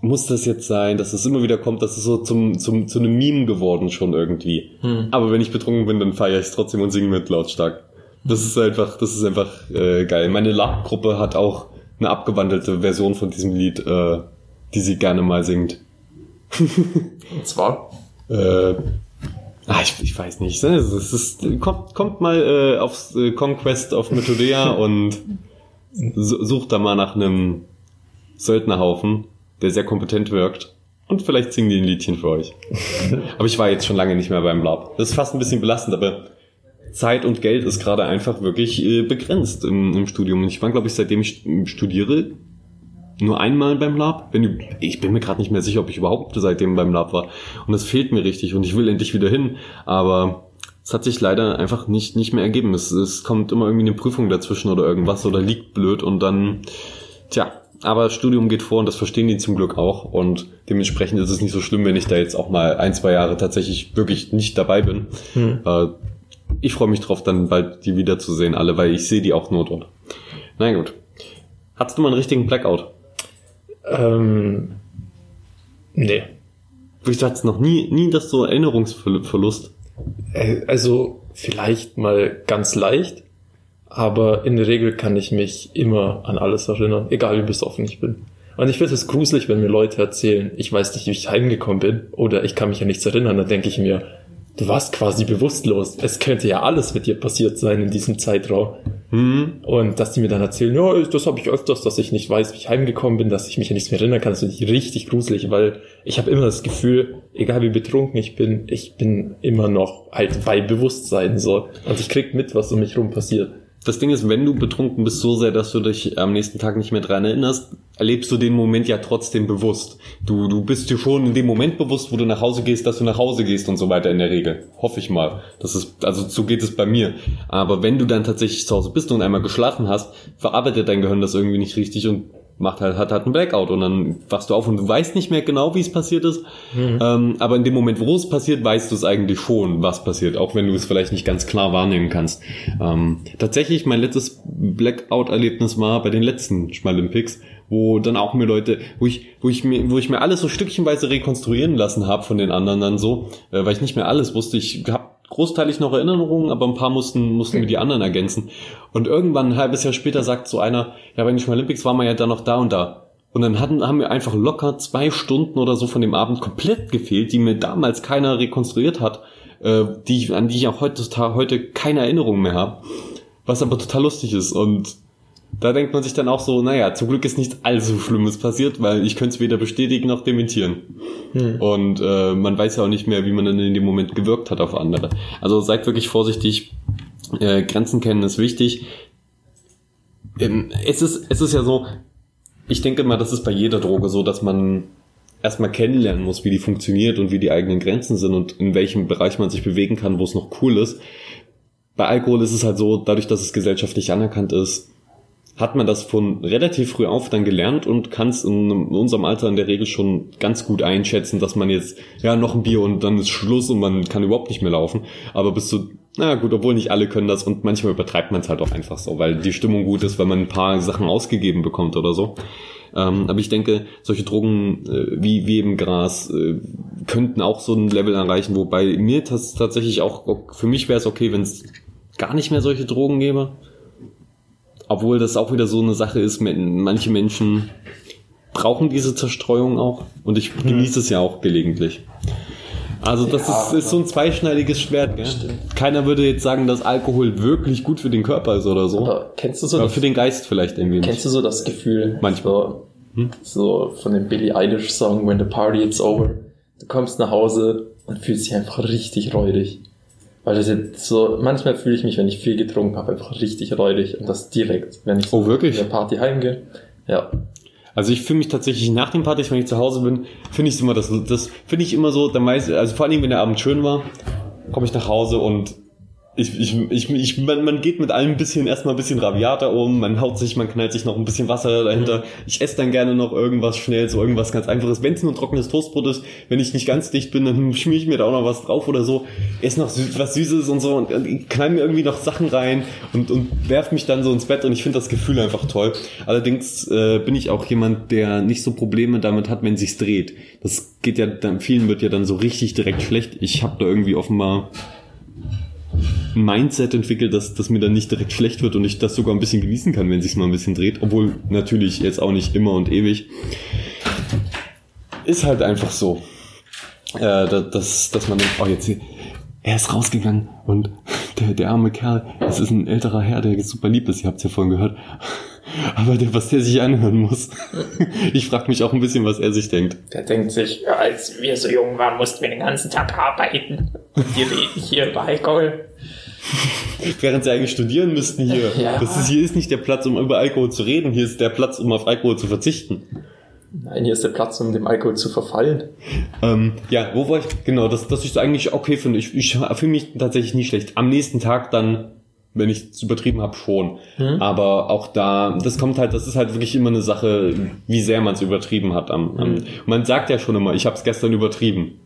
muss das jetzt sein, dass es immer wieder kommt, das ist so zum, zum, zu einem Meme geworden schon irgendwie. Aber wenn ich betrunken bin, dann feiere ich es trotzdem und singe mit lautstark. Das ist einfach, das ist einfach äh, geil. Meine Lab-Gruppe hat auch eine abgewandelte Version von diesem Lied, äh, die sie gerne mal singt. Und zwar, Äh, ah, ich, ich weiß nicht. Es ist, kommt, kommt mal äh, aufs äh, Conquest auf Methodea und su- sucht da mal nach einem Söldnerhaufen, der sehr kompetent wirkt. Und vielleicht singen die ein Liedchen für euch. aber ich war jetzt schon lange nicht mehr beim Lab. Das ist fast ein bisschen belastend, aber Zeit und Geld ist gerade einfach wirklich äh, begrenzt im, im Studium. Und ich war, glaube ich, seitdem ich studiere, nur einmal beim Lab. Wenn, ich bin mir gerade nicht mehr sicher, ob ich überhaupt seitdem beim Lab war. Und das fehlt mir richtig und ich will endlich wieder hin. Aber es hat sich leider einfach nicht, nicht mehr ergeben. Es, es kommt immer irgendwie eine Prüfung dazwischen oder irgendwas oder liegt blöd und dann, tja, aber Studium geht vor und das verstehen die zum Glück auch. Und dementsprechend ist es nicht so schlimm, wenn ich da jetzt auch mal ein, zwei Jahre tatsächlich wirklich nicht dabei bin. Äh, ich freue mich drauf, dann bald die wiederzusehen, alle, weil ich sehe die auch nur dort. Na gut. Hattest du mal einen richtigen Blackout? ähm, nee. Ich hatte noch nie, nie das so Erinnerungsverlust. Äh, Also vielleicht mal ganz leicht, aber in der Regel kann ich mich immer an alles erinnern, egal wie besoffen ich bin. Und ich finde es gruselig, wenn mir Leute erzählen, ich weiß nicht, wie ich heimgekommen bin oder ich kann mich an nichts erinnern, dann denke ich mir, du warst quasi bewusstlos. Es könnte ja alles mit dir passiert sein in diesem Zeitraum. Hm. Und dass die mir dann erzählen, ja, das habe ich öfters, dass ich nicht weiß, wie ich heimgekommen bin, dass ich mich an nichts mehr erinnern kann, das finde ich richtig gruselig, weil ich habe immer das Gefühl, egal wie betrunken ich bin, ich bin immer noch halt bei Bewusstsein so. Und ich krieg mit, was um mich rum passiert. Das Ding ist, wenn du betrunken bist so sehr, dass du dich am nächsten Tag nicht mehr dran erinnerst, erlebst du den Moment ja trotzdem bewusst. Du, du bist dir schon in dem Moment bewusst, wo du nach Hause gehst, dass du nach Hause gehst und so weiter in der Regel. Hoffe ich mal. Das ist, also so geht es bei mir. Aber wenn du dann tatsächlich zu Hause bist und einmal geschlafen hast, verarbeitet dein Gehirn das irgendwie nicht richtig und macht halt, hat halt einen Blackout und dann wachst du auf und du weißt nicht mehr genau, wie es passiert ist. Mhm. Ähm, aber in dem Moment, wo es passiert, weißt du es eigentlich schon, was passiert, auch wenn du es vielleicht nicht ganz klar wahrnehmen kannst. Ähm, tatsächlich, mein letztes Blackout-Erlebnis war bei den letzten Schmalympics, wo dann auch mir Leute, wo ich, wo ich mir, wo ich mir alles so stückchenweise rekonstruieren lassen habe von den anderen dann so, äh, weil ich nicht mehr alles wusste. Ich habe großteilig noch Erinnerungen, aber ein paar mussten, mussten wir die anderen ergänzen. Und irgendwann ein halbes Jahr später sagt so einer, ja, bei den Olympics waren wir ja dann noch da und da. Und dann hatten, haben wir einfach locker zwei Stunden oder so von dem Abend komplett gefehlt, die mir damals keiner rekonstruiert hat, äh, die, an die ich auch heutzutage heute keine Erinnerung mehr habe. Was aber total lustig ist. Und da denkt man sich dann auch so, naja, zum Glück ist nichts allzu Schlimmes passiert, weil ich könnte es weder bestätigen noch dementieren. Hm. Und äh, man weiß ja auch nicht mehr, wie man dann in dem Moment gewirkt hat auf andere. Also seid wirklich vorsichtig. Äh, Grenzen kennen ist wichtig. Ähm, es, ist, es ist ja so, ich denke mal, das ist bei jeder Droge so, dass man erstmal kennenlernen muss, wie die funktioniert und wie die eigenen Grenzen sind und in welchem Bereich man sich bewegen kann, wo es noch cool ist. Bei Alkohol ist es halt so, dadurch, dass es gesellschaftlich anerkannt ist, hat man das von relativ früh auf dann gelernt und kann es in unserem Alter in der Regel schon ganz gut einschätzen, dass man jetzt, ja, noch ein Bier und dann ist Schluss und man kann überhaupt nicht mehr laufen. Aber bis zu, na gut, obwohl nicht alle können das und manchmal übertreibt man es halt auch einfach so, weil die Stimmung gut ist, weil man ein paar Sachen ausgegeben bekommt oder so. Ähm, aber ich denke, solche Drogen äh, wie, wie eben Gras äh, könnten auch so ein Level erreichen, wobei mir das tatsächlich auch, für mich wäre es okay, wenn es gar nicht mehr solche Drogen gäbe obwohl das auch wieder so eine Sache ist, manche Menschen brauchen diese Zerstreuung auch und ich genieße es ja auch gelegentlich. Also das ja, ist, ist, so ein zweischneidiges Schwert. Gell? Keiner würde jetzt sagen, dass Alkohol wirklich gut für den Körper ist oder so. Aber kennst du so? Aber für den Geist vielleicht irgendwie. Kennst du so das Gefühl? Manchmal. So, hm? so von dem Billie Eilish Song When the Party Is Over. Du kommst nach Hause und fühlst dich einfach richtig räudig. Weil das jetzt so, manchmal fühle ich mich, wenn ich viel getrunken habe, einfach richtig räudig und das direkt, wenn ich so oh, wirklich? in der Party heimgehe. Ja. Also ich fühle mich tatsächlich nach den Partys, wenn ich zu Hause bin, finde ich immer das, das finde ich immer so, der meiste, also vor allem wenn der Abend schön war, komme ich nach Hause und ich, ich, ich, ich, man, man geht mit allem ein bisschen erstmal ein bisschen rabiater um, man haut sich, man knallt sich noch ein bisschen Wasser dahinter. Ich esse dann gerne noch irgendwas schnell, so irgendwas ganz einfaches. Wenn es nur trockenes Toastbrot ist, wenn ich nicht ganz dicht bin, dann schmier ich mir da auch noch was drauf oder so. Esse noch was Süßes und so und, und knall mir irgendwie noch Sachen rein und, und werf mich dann so ins Bett und ich finde das Gefühl einfach toll. Allerdings äh, bin ich auch jemand, der nicht so Probleme damit hat, wenn sich's dreht. Das geht ja, dann vielen wird ja dann so richtig direkt schlecht. Ich habe da irgendwie offenbar Mindset entwickelt, dass, dass mir dann nicht direkt schlecht wird und ich das sogar ein bisschen genießen kann, wenn sich mal ein bisschen dreht. Obwohl natürlich jetzt auch nicht immer und ewig. Ist halt einfach so. Äh, dass, dass man denkt, oh jetzt, er ist rausgegangen und der, der arme Kerl, das ist ein älterer Herr, der super lieb ist, ihr habt es ja vorhin gehört. Aber der, was der sich anhören muss. Ich frage mich auch ein bisschen, was er sich denkt. Der denkt sich, als wir so jung waren, mussten wir den ganzen Tag arbeiten. Und reden hier über Alkohol. Während sie eigentlich studieren müssten hier. Ja. Das ist, hier ist nicht der Platz, um über Alkohol zu reden, hier ist der Platz, um auf Alkohol zu verzichten. Nein, hier ist der Platz, um dem Alkohol zu verfallen. Ähm, ja, wo war ich? Genau, dass, dass ich es eigentlich okay finde. Ich, ich fühle mich tatsächlich nicht schlecht. Am nächsten Tag dann wenn ich es übertrieben habe, schon. Mhm. Aber auch da, das kommt halt, das ist halt wirklich immer eine Sache, wie sehr man es übertrieben hat. Am, am, mhm. Man sagt ja schon immer, ich habe es gestern übertrieben.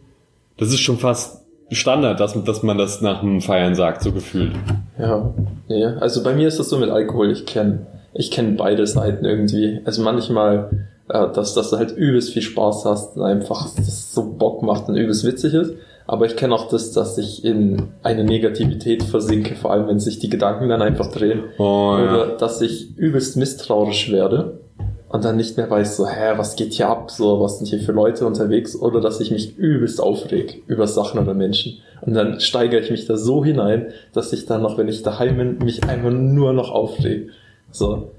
Das ist schon fast Standard, dass, dass man das nach dem Feiern sagt, so gefühlt. Ja, ja. Also bei mir ist das so mit Alkohol, ich kenne ich kenn beide Seiten irgendwie. Also manchmal, äh, dass, dass du halt übelst viel Spaß hast und einfach das so Bock macht und übelst witzig ist. Aber ich kenne auch das, dass ich in eine Negativität versinke, vor allem wenn sich die Gedanken dann einfach drehen. Oh, ja. Oder dass ich übelst misstrauisch werde. Und dann nicht mehr weiß, so, hä, was geht hier ab, so, was sind hier für Leute unterwegs, oder dass ich mich übelst aufreg über Sachen oder Menschen. Und dann steigere ich mich da so hinein, dass ich dann noch, wenn ich daheim bin, mich einfach nur noch aufreg. So.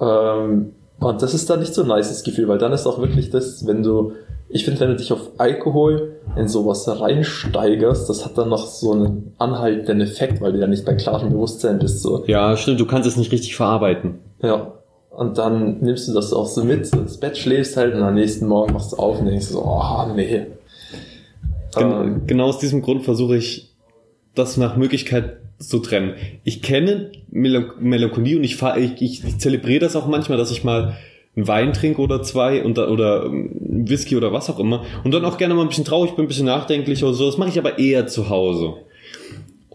Ähm, und das ist dann nicht so ein nices Gefühl, weil dann ist auch wirklich das, wenn du, ich finde, wenn du dich auf Alkohol in sowas reinsteigerst, das hat dann noch so einen anhaltenden Effekt, weil du ja nicht bei klarem Bewusstsein bist, so. Ja, stimmt, du kannst es nicht richtig verarbeiten. Ja. Und dann nimmst du das auch so mit, so ins Bett schläfst halt und am nächsten Morgen machst du auf und denkst so, oh nee. Gen Ähm, genau aus diesem Grund versuche ich, das nach Möglichkeit zu trennen. Ich kenne Mel Melancholie und ich, ich, ich, ich zelebriere das auch manchmal, dass ich mal einen Wein trinke oder zwei und, oder ähm, Whisky oder was auch immer und dann auch gerne mal ein bisschen traurig bin, ein bisschen nachdenklich oder so. Das mache ich aber eher zu Hause.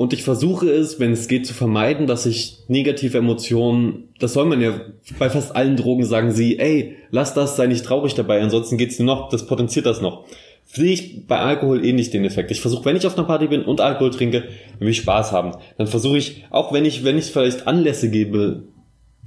Und ich versuche es, wenn es geht, zu vermeiden, dass ich negative Emotionen, das soll man ja bei fast allen Drogen sagen sie, ey, lass das, sei nicht traurig dabei, ansonsten geht's dir noch, das potenziert das noch. Sehe ich bei Alkohol eh nicht den Effekt. Ich versuche, wenn ich auf einer Party bin und Alkohol trinke, will ich Spaß haben. Dann versuche ich, auch wenn ich, wenn ich vielleicht Anlässe gebe,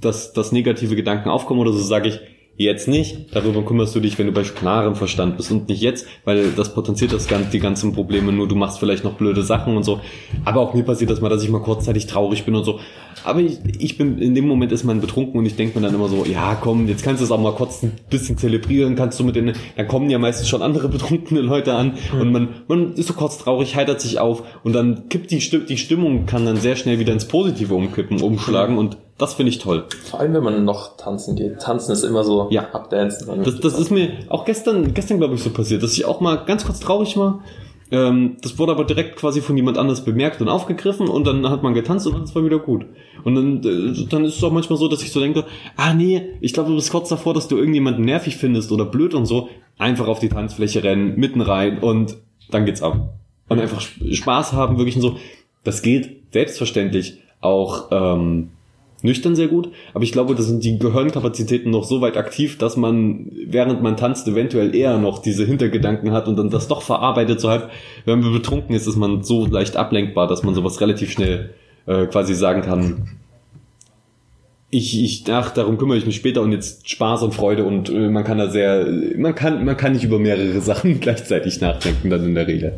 dass, dass negative Gedanken aufkommen oder so, sage ich, jetzt nicht. Darüber kümmerst du dich, wenn du bei klarem Verstand bist und nicht jetzt, weil das potenziert das ganz, die ganzen Probleme nur. Du machst vielleicht noch blöde Sachen und so. Aber auch mir passiert das mal, dass ich mal kurzzeitig traurig bin und so. Aber ich, ich bin, in dem Moment ist man betrunken und ich denke mir dann immer so, ja komm, jetzt kannst du es auch mal kurz ein bisschen zelebrieren, kannst du mit den, dann kommen ja meistens schon andere betrunkene Leute an und man, man ist so kurz traurig, heitert sich auf und dann kippt die, die Stimmung, kann dann sehr schnell wieder ins Positive umkippen, umschlagen und das finde ich toll. vor allem, wenn man noch tanzen geht. Tanzen ist immer so Ja. abdancen. Das, das ist mir auch gestern, gestern glaube ich so passiert, dass ich auch mal ganz kurz traurig war. Ähm, das wurde aber direkt quasi von jemand anders bemerkt und aufgegriffen und dann hat man getanzt und dann ist es wieder gut. Und dann, äh, dann ist es auch manchmal so, dass ich so denke, ah nee, ich glaube, du bist kurz davor, dass du irgendjemanden nervig findest oder blöd und so. Einfach auf die Tanzfläche rennen, mitten rein und dann geht's ab. Und einfach Sp- Spaß haben, wirklich und so. Das geht selbstverständlich auch ähm, nüchtern sehr gut, aber ich glaube, da sind die Gehirnkapazitäten noch so weit aktiv, dass man, während man tanzt, eventuell eher noch diese Hintergedanken hat und dann das doch verarbeitet, so halb, wenn man betrunken ist, ist man so leicht ablenkbar, dass man sowas relativ schnell äh, quasi sagen kann, ich, ich, ach, darum kümmere ich mich später und jetzt Spaß und Freude und äh, man kann da sehr, man kann, man kann nicht über mehrere Sachen gleichzeitig nachdenken dann in der Regel.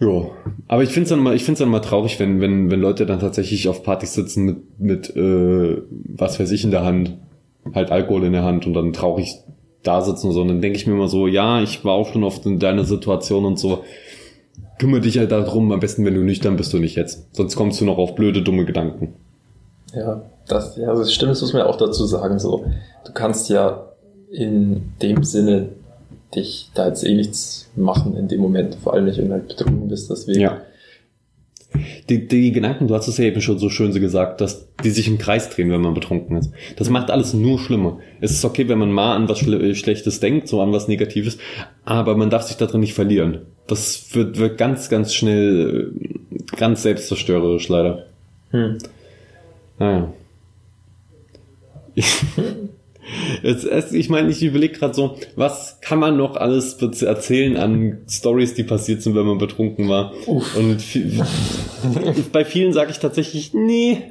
Ja, aber ich finde es dann mal, ich finde dann mal traurig, wenn wenn wenn Leute dann tatsächlich auf Partys sitzen mit mit äh, was weiß ich in der Hand, halt Alkohol in der Hand und dann traurig da sitzen und so. Und dann denke ich mir immer so, ja, ich war auch schon oft in deiner Situation und so. Kümmere dich halt darum, am besten, wenn du nüchtern bist du nicht jetzt. Sonst kommst du noch auf blöde, dumme Gedanken. Ja, das, ja, das stimmt, das muss man ja auch dazu sagen. So, du kannst ja in dem Sinne dich da jetzt eh nichts machen in dem Moment, vor allem nicht, wenn du halt betrunken bist, deswegen. Ja. Die, die Gedanken, du hast es ja eben schon so schön so gesagt, dass die sich im Kreis drehen, wenn man betrunken ist. Das macht alles nur schlimmer. Es ist okay, wenn man mal an was Schle Schlechtes denkt, so an was Negatives, aber man darf sich da drin nicht verlieren. Das wird, wird ganz, ganz schnell ganz selbstzerstörerisch leider. Hm. Naja. Ich meine, ich überlege gerade so, was kann man noch alles erzählen an Stories, die passiert sind, wenn man betrunken war? Und vi- bei vielen sage ich tatsächlich, nee,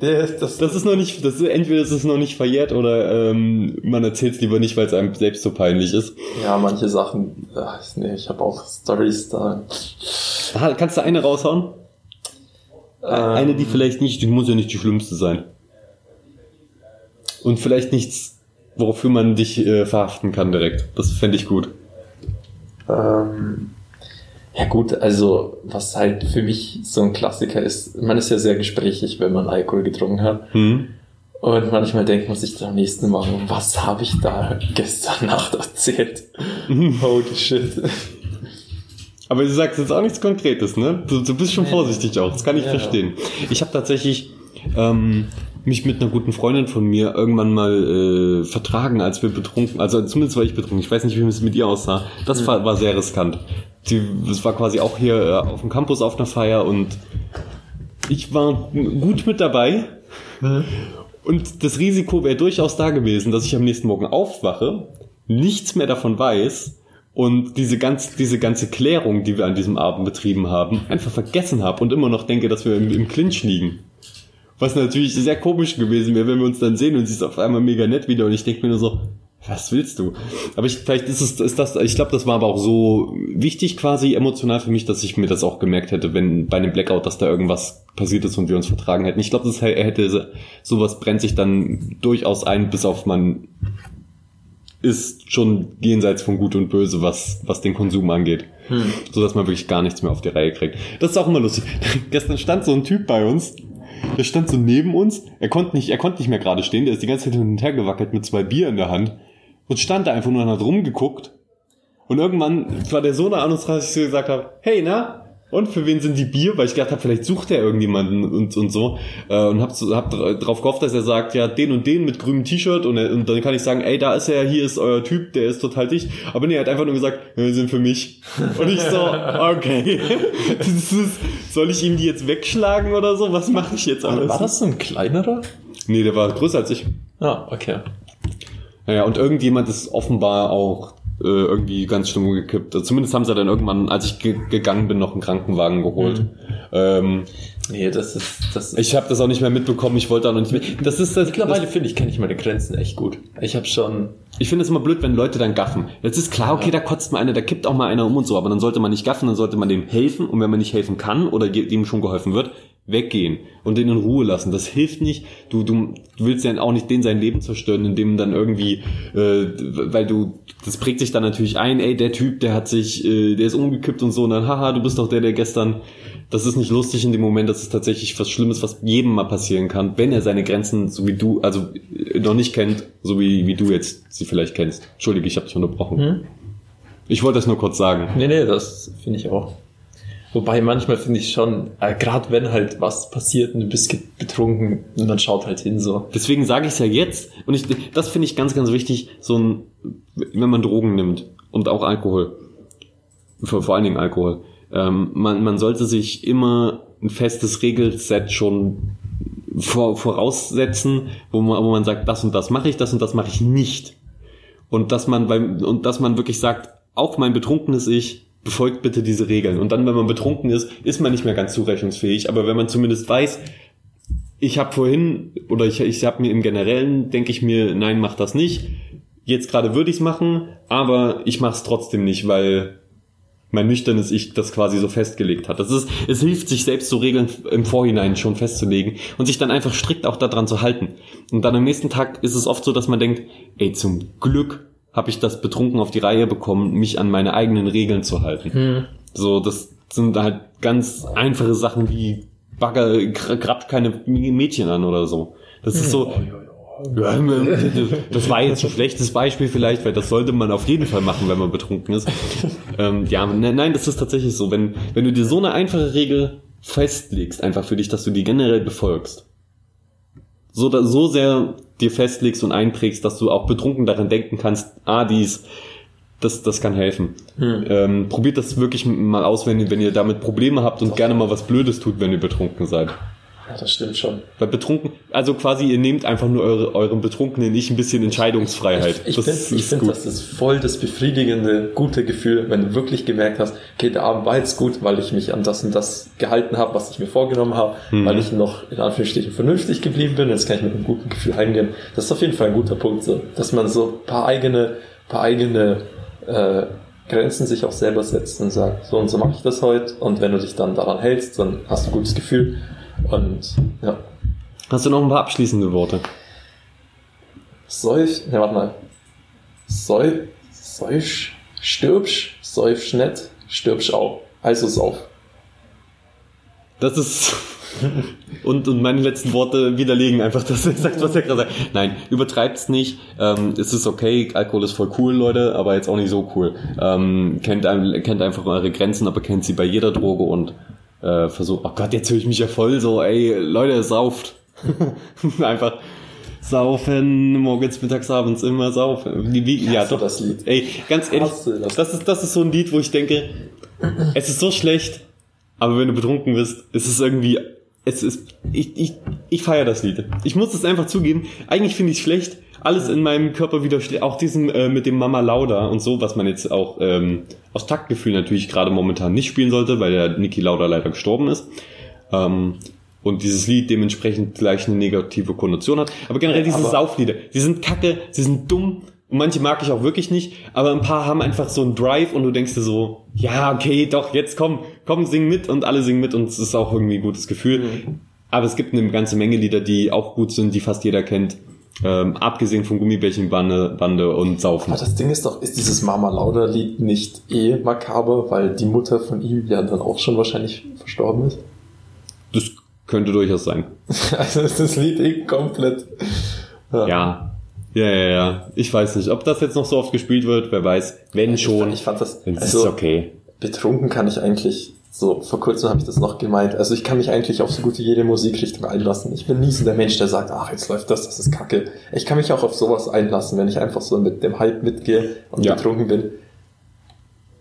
Das, das, das ist noch nicht, das ist, entweder ist es noch nicht verjährt oder ähm, man erzählt es lieber nicht, weil es einem selbst so peinlich ist. ja, manche Sachen, ach, nee, ich habe auch Stories da. Kannst du eine raushauen? Ähm, Eine, die vielleicht nicht, die muss ja nicht die schlimmste sein. Und vielleicht nichts, wofür man dich äh, verhaften kann direkt. Das fände ich gut. Ähm, ja gut, also was halt für mich so ein Klassiker ist, man ist ja sehr gesprächig, wenn man Alkohol getrunken hat. Hm? Und manchmal denkt man sich dann am nächsten Morgen, was habe ich da gestern Nacht erzählt? Holy shit. Aber du sagst jetzt auch nichts Konkretes, ne? Du, du bist schon Nee. vorsichtig auch, das kann ich Ja. verstehen. Ich habe tatsächlich ähm, mich mit einer guten Freundin von mir irgendwann mal äh, vertragen, als wir betrunken, also zumindest war ich betrunken, ich weiß nicht, wie es mit ihr aussah. Das war, war sehr riskant. Die, das war quasi auch hier äh, auf dem Campus auf einer Feier und ich war gut mit dabei. Und das Risiko wäre durchaus da gewesen, dass ich am nächsten Morgen aufwache, nichts mehr davon weiß und diese, ganz, diese ganze Klärung, die wir an diesem Abend betrieben haben, einfach vergessen habe und immer noch denke, dass wir im, im Clinch liegen. Was natürlich sehr komisch gewesen wäre, wenn wir uns dann sehen und sie ist auf einmal mega nett wieder und ich denke mir nur so, was willst du? Aber ich, vielleicht ist es, ist das, ich glaube, das war aber auch so wichtig quasi emotional für mich, dass ich mir das auch gemerkt hätte, wenn bei einem Blackout, dass da irgendwas passiert ist und wir uns vertragen hätten. Ich glaube, das hätte, sowas brennt sich dann durchaus ein, bis auf man ist schon jenseits von Gut und Böse, was, was den Konsum angeht. Hm. So dass man wirklich gar nichts mehr auf die Reihe kriegt. Das ist auch immer lustig. Gestern stand so ein Typ bei uns, der stand so neben uns, er konnte nicht, er konnte nicht mehr gerade stehen, der ist die ganze Zeit hin und her gewackelt mit zwei Bier in der Hand. Und stand da einfach nur und hat rumgeguckt. Und irgendwann war der so nah an uns, dass ich so gesagt habe, hey, na, und für wen sind die Bier? Weil ich gedacht habe, vielleicht sucht er irgendjemanden und, und so. Äh, und hab, hab drauf gehofft, dass er sagt, ja, den und den mit grünem T-Shirt und, und dann kann ich sagen, ey, da ist er, hier ist euer Typ, der ist total dicht. Aber nee, er hat einfach nur gesagt, wir sind für mich. Und ich so, okay. Ist, soll ich ihm die jetzt wegschlagen oder so? Was mache ich jetzt alles? War das so ein kleinerer? Nee, der war größer als ich. Ah, okay. Naja, und irgendjemand ist offenbar auch äh, irgendwie ganz schlimm gekippt. Also zumindest haben sie dann irgendwann, als ich ge gegangen bin, noch einen Krankenwagen geholt. Mhm. Ähm, nee, das ist, das ist Ich habe das auch nicht mehr mitbekommen, ich wollte da noch nicht mehr. Das ist das, Mittlerweile finde ich, kenne ich meine Grenzen echt gut. Ich habe schon. Ich finde es immer blöd, wenn Leute dann gaffen. Jetzt ist klar, okay, da kotzt mal einer, da kippt auch mal einer um und so, aber dann sollte man nicht gaffen, dann sollte man dem helfen und wenn man nicht helfen kann oder dem schon geholfen wird, weggehen und den in Ruhe lassen. Das hilft nicht. Du, du, du willst ja auch nicht den sein Leben zerstören, indem dann irgendwie, äh, weil du, das prägt sich dann natürlich ein, ey, der Typ, der hat sich, äh, der ist umgekippt und so, und dann, haha, du bist doch der, der gestern, das ist nicht lustig in dem Moment, das ist tatsächlich was Schlimmes, was jedem mal passieren kann, wenn er seine Grenzen, so wie du, also äh, noch nicht kennt, so wie, wie du jetzt sie vielleicht kennst. Entschuldige, ich habe dich unterbrochen. Hm? Ich wollte das nur kurz sagen. Nee, nee, das finde ich auch. Wobei manchmal finde ich schon, äh, gerade wenn halt was passiert und du bist betrunken und dann schaut halt hin so. Deswegen sage ich es ja jetzt und ich, das finde ich ganz, ganz wichtig, so ein, wenn man Drogen nimmt und auch Alkohol, vor, vor allen Dingen Alkohol, ähm, man, man sollte sich immer ein festes Regelset schon vor, voraussetzen, wo man, wo man sagt, das und das mache ich, das und das mache ich nicht. Und dass man beim, und dass man wirklich sagt, auch mein betrunkenes Ich befolgt bitte diese Regeln. Und dann, wenn man betrunken ist, ist man nicht mehr ganz zurechnungsfähig. Aber wenn man zumindest weiß, ich habe vorhin oder ich, ich habe mir im Generellen, denke ich mir, nein, mach das nicht. Jetzt gerade würde ich es machen, aber ich mache es trotzdem nicht, weil mein nüchternes Ich das quasi so festgelegt hat. Das ist, es hilft sich selbst so Regeln im Vorhinein schon festzulegen und sich dann einfach strikt auch daran zu halten. Und dann am nächsten Tag ist es oft so, dass man denkt, ey, zum Glück habe ich das betrunken auf die Reihe bekommen, mich an meine eigenen Regeln zu halten. Hm. So, das sind halt ganz einfache Sachen wie Bagger, grabt keine Mädchen an oder so. Das ist so. Ja, das war jetzt ein schlechtes Beispiel vielleicht, weil das sollte man auf jeden Fall machen, wenn man betrunken ist. Ähm, ja, ne, nein, das ist tatsächlich so. Wenn, wenn du dir so eine einfache Regel festlegst, einfach für dich, dass du die generell befolgst, so, so sehr dir festlegst und einprägst, dass du auch betrunken daran denken kannst, ah, dies, das, das kann helfen. Hm. Ähm, probiert das wirklich mal aus, wenn ihr, wenn ihr damit Probleme habt und gerne mal was Blödes tut, wenn ihr betrunken seid. Ja, das stimmt schon. Weil betrunken, also quasi ihr nehmt einfach nur eure, eurem Betrunkenen nicht ein bisschen Entscheidungsfreiheit. Ich, ich finde, find, das ist voll das befriedigende, gute Gefühl, wenn du wirklich gemerkt hast, okay, der Abend war jetzt gut, weil ich mich an das und das gehalten habe, was ich mir vorgenommen habe, mhm. weil ich noch in Anführungsstrichen vernünftig geblieben bin, jetzt kann ich mit einem guten Gefühl heimgehen. Das ist auf jeden Fall ein guter Punkt, so, dass man so paar eigene, paar eigene äh, Grenzen sich auch selber setzt und sagt, so und so mache ich das heute und wenn du dich dann daran hältst, dann hast du ein gutes Gefühl und ja. Hast du noch ein paar abschließende Worte? Säuf, ne, warte mal. Säuf, säufsch, stirbsch, säufsch nicht, stirbsch auch. Also sauf. Das ist. und, und meine letzten Worte widerlegen einfach das exakt, was er gerade sagt. Nein, übertreibt's nicht. Ähm, es ist okay, Alkohol ist voll cool, Leute, aber jetzt auch nicht so cool. Ähm, kennt, kennt einfach eure Grenzen, aber kennt sie bei jeder Droge und äh, versucht, oh Gott, jetzt höre ich mich ja voll so, ey, Leute, sauft. Einfach saufen, morgens, mittags, abends, immer saufen. Wie, wie, ja, doch. das Lied. Ey, ganz ehrlich, das. das. ist, das ist so ein Lied, wo ich denke, es ist so schlecht, aber wenn du betrunken bist, ist es irgendwie, es ist, ich, ich, ich feiere das Lied. Ich muss es einfach zugeben. Eigentlich finde ich es schlecht, alles in meinem Körper widersteht. Auch diesen äh, mit dem Mama Lauda und so, was man jetzt auch ähm, aus Taktgefühl natürlich gerade momentan nicht spielen sollte, weil der Niki Lauda leider gestorben ist. Ähm, und dieses Lied dementsprechend gleich eine negative Konnotation hat. Aber generell diese aber- Sauflieder, die sind kacke, sie sind dumm und manche mag ich auch wirklich nicht, aber ein paar haben einfach so einen Drive und du denkst dir so, ja, okay, doch, jetzt komm, komm, sing mit und alle singen mit und es ist auch irgendwie ein gutes Gefühl. Aber es gibt eine ganze Menge Lieder, die auch gut sind, die fast jeder kennt. Ähm, abgesehen von Gummibärchenbande Bande und Saufen. Aber das Ding ist doch, ist dieses Mama Lauda Lied nicht eh makaber, weil die Mutter von ihm ja dann auch schon wahrscheinlich verstorben ist? Das könnte durchaus sein. Also ist das Lied eh komplett. Ja. Ja, ja, ja. Ich weiß nicht, ob das jetzt noch so oft gespielt wird, wer weiß. Wenn Ich schon, fand, ich fand das, ist also es okay. betrunken kann ich eigentlich, so vor kurzem habe ich das noch gemeint, also ich kann mich eigentlich auf so gut wie jede Musikrichtung einlassen. Ich bin nie so der Mensch, der sagt, ach, jetzt läuft das, das ist kacke. Ich kann mich auch auf sowas einlassen, wenn ich einfach so mit dem Hype mitgehe und Ja. betrunken bin.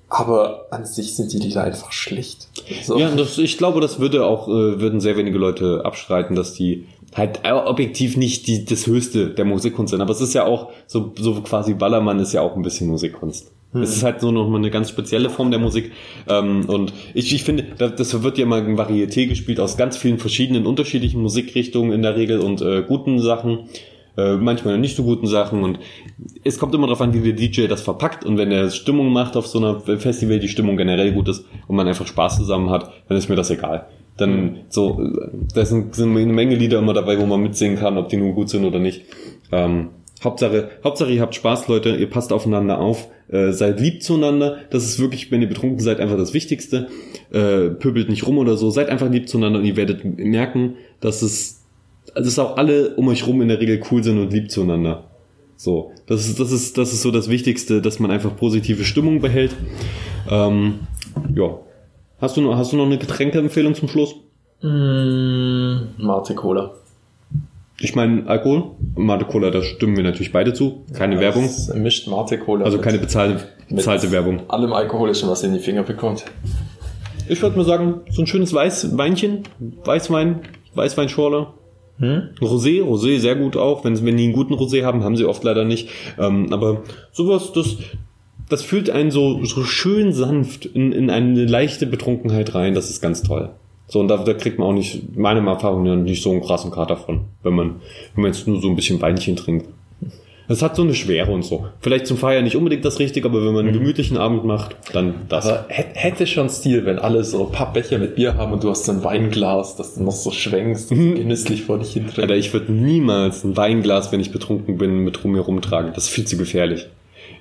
Aber an sich sind die Lieder einfach schlecht. So. Ja, das, ich glaube, das würde auch, äh, würden sehr wenige Leute abstreiten, dass die halt objektiv nicht die, das Höchste der Musikkunst sind. Aber es ist ja auch, so, so quasi Ballermann ist ja auch ein bisschen Musikkunst. Es ist halt so nochmal eine ganz spezielle Form der Musik. Ähm, und ich, ich finde, da- das wird ja mal ein Varieté gespielt aus ganz vielen verschiedenen unterschiedlichen Musikrichtungen in der Regel und äh, guten Sachen. Äh, manchmal nicht so guten Sachen und es kommt immer darauf an, wie der DJ das verpackt und wenn er Stimmung macht auf so einer Festival, die Stimmung generell gut ist und man einfach Spaß zusammen hat, dann ist mir das egal. Dann so, äh, da sind, sind eine Menge Lieder immer dabei, wo man mitsingen kann, ob die nur gut sind oder nicht. Ähm, Hauptsache, Hauptsache ihr habt Spaß, Leute, ihr passt aufeinander auf, äh, seid lieb zueinander. Das ist wirklich, wenn ihr betrunken seid, einfach das Wichtigste. Äh, pöbelt nicht rum oder so, seid einfach lieb zueinander und ihr werdet merken, dass es, dass auch alle um euch rum in der Regel cool sind und lieb zueinander. So, das ist, das ist, das ist so das Wichtigste, dass man einfach positive Stimmung behält. Ähm, ja. Hast du noch, hast du noch eine Getränkeempfehlung zum Schluss? Mm, Mate Cola. Ich meine, Alkohol, Mate Cola, da stimmen wir natürlich beide zu. Keine Werbung. Es mischt Mate Cola. Also keine bezahlte, bezahlte Werbung. Allem Alkoholischen, was ihr in die Finger bekommt. Ich würde mal sagen, so ein schönes Weißweinchen, Weißwein, Weißweinschorle. Rosé, Rosé sehr gut auch. Wenn, wenn die einen guten Rosé haben, haben sie oft leider nicht. Ähm, aber sowas, das, das fühlt einen so, so schön sanft in, in eine leichte Betrunkenheit rein. Das ist ganz toll. So, und da, da kriegt man auch nicht, meiner Erfahrung nach, nicht so einen krassen Kater von, wenn man, wenn man jetzt nur so ein bisschen Weinchen trinkt. Das hat so eine Schwere und so. Vielleicht zum Feiern nicht unbedingt das Richtige, aber wenn man einen gemütlichen Abend macht, dann das. Aber hä- hätte schon Stil, wenn alle so ein paar Becher mit Bier haben und du hast so ein Weinglas, das du noch so schwenkst und so genüsslich vor dich hin trinkst. Alter, ich würde niemals ein Weinglas, wenn ich betrunken bin, mit rum mir rumtragen. Das ist viel zu gefährlich.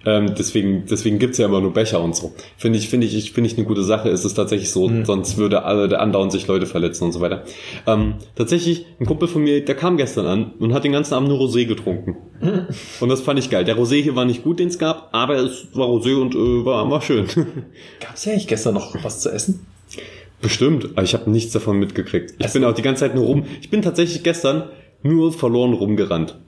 Ähm, deswegen, deswegen gibt's ja immer nur Becher und so. Finde ich, finde ich, finde ich eine gute Sache. Es ist tatsächlich so, sonst würde alle andauernd sich Leute verletzen und so weiter. Ähm, tatsächlich, ein Kumpel von mir, der kam gestern an und hat den ganzen Abend nur Rosé getrunken. und das fand ich geil. Der Rosé hier war nicht gut, den es gab, aber es war Rosé und äh, war, war schön. Gab's ja eigentlich gestern noch was zu essen? Bestimmt, aber ich habe nichts davon mitgekriegt. Ich bin auch die ganze Zeit nur rum. Ich bin tatsächlich gestern nur verloren rumgerannt.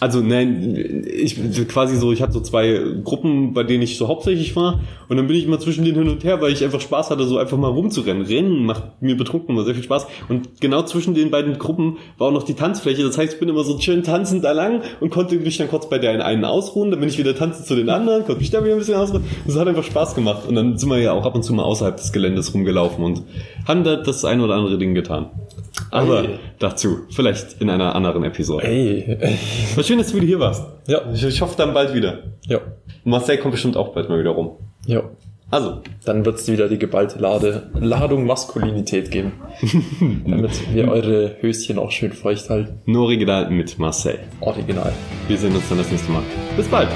Also nein, ich quasi so, ich hatte so zwei Gruppen, bei denen ich so hauptsächlich war und dann bin ich immer zwischen denen hin und her, weil ich einfach Spaß hatte, so einfach mal rumzurennen. Rennen macht mir betrunken immer sehr viel Spaß und genau zwischen den beiden Gruppen war auch noch die Tanzfläche. Das heißt, ich bin immer so schön tanzend da lang und konnte mich dann kurz bei der einen ausruhen, dann bin ich wieder tanzen zu den anderen, konnte mich da wieder ein bisschen ausruhen. Das hat einfach Spaß gemacht und dann sind wir ja auch ab und zu mal außerhalb des Geländes rumgelaufen und haben da das ein oder andere Ding getan. Aber Ei. dazu, vielleicht in einer anderen Episode. Ey, War schön, dass du wieder hier warst. Ja. Ich, ich hoffe dann bald wieder. Ja. Marcel kommt bestimmt auch bald mal wieder rum. Ja. Also, Dann wird's wieder die geballte Lade, Ladung Maskulinität geben. damit wir eure Höschen auch schön feucht halten. nur original mit Marcel. Original. Wir sehen uns dann das nächste Mal. Bis bald.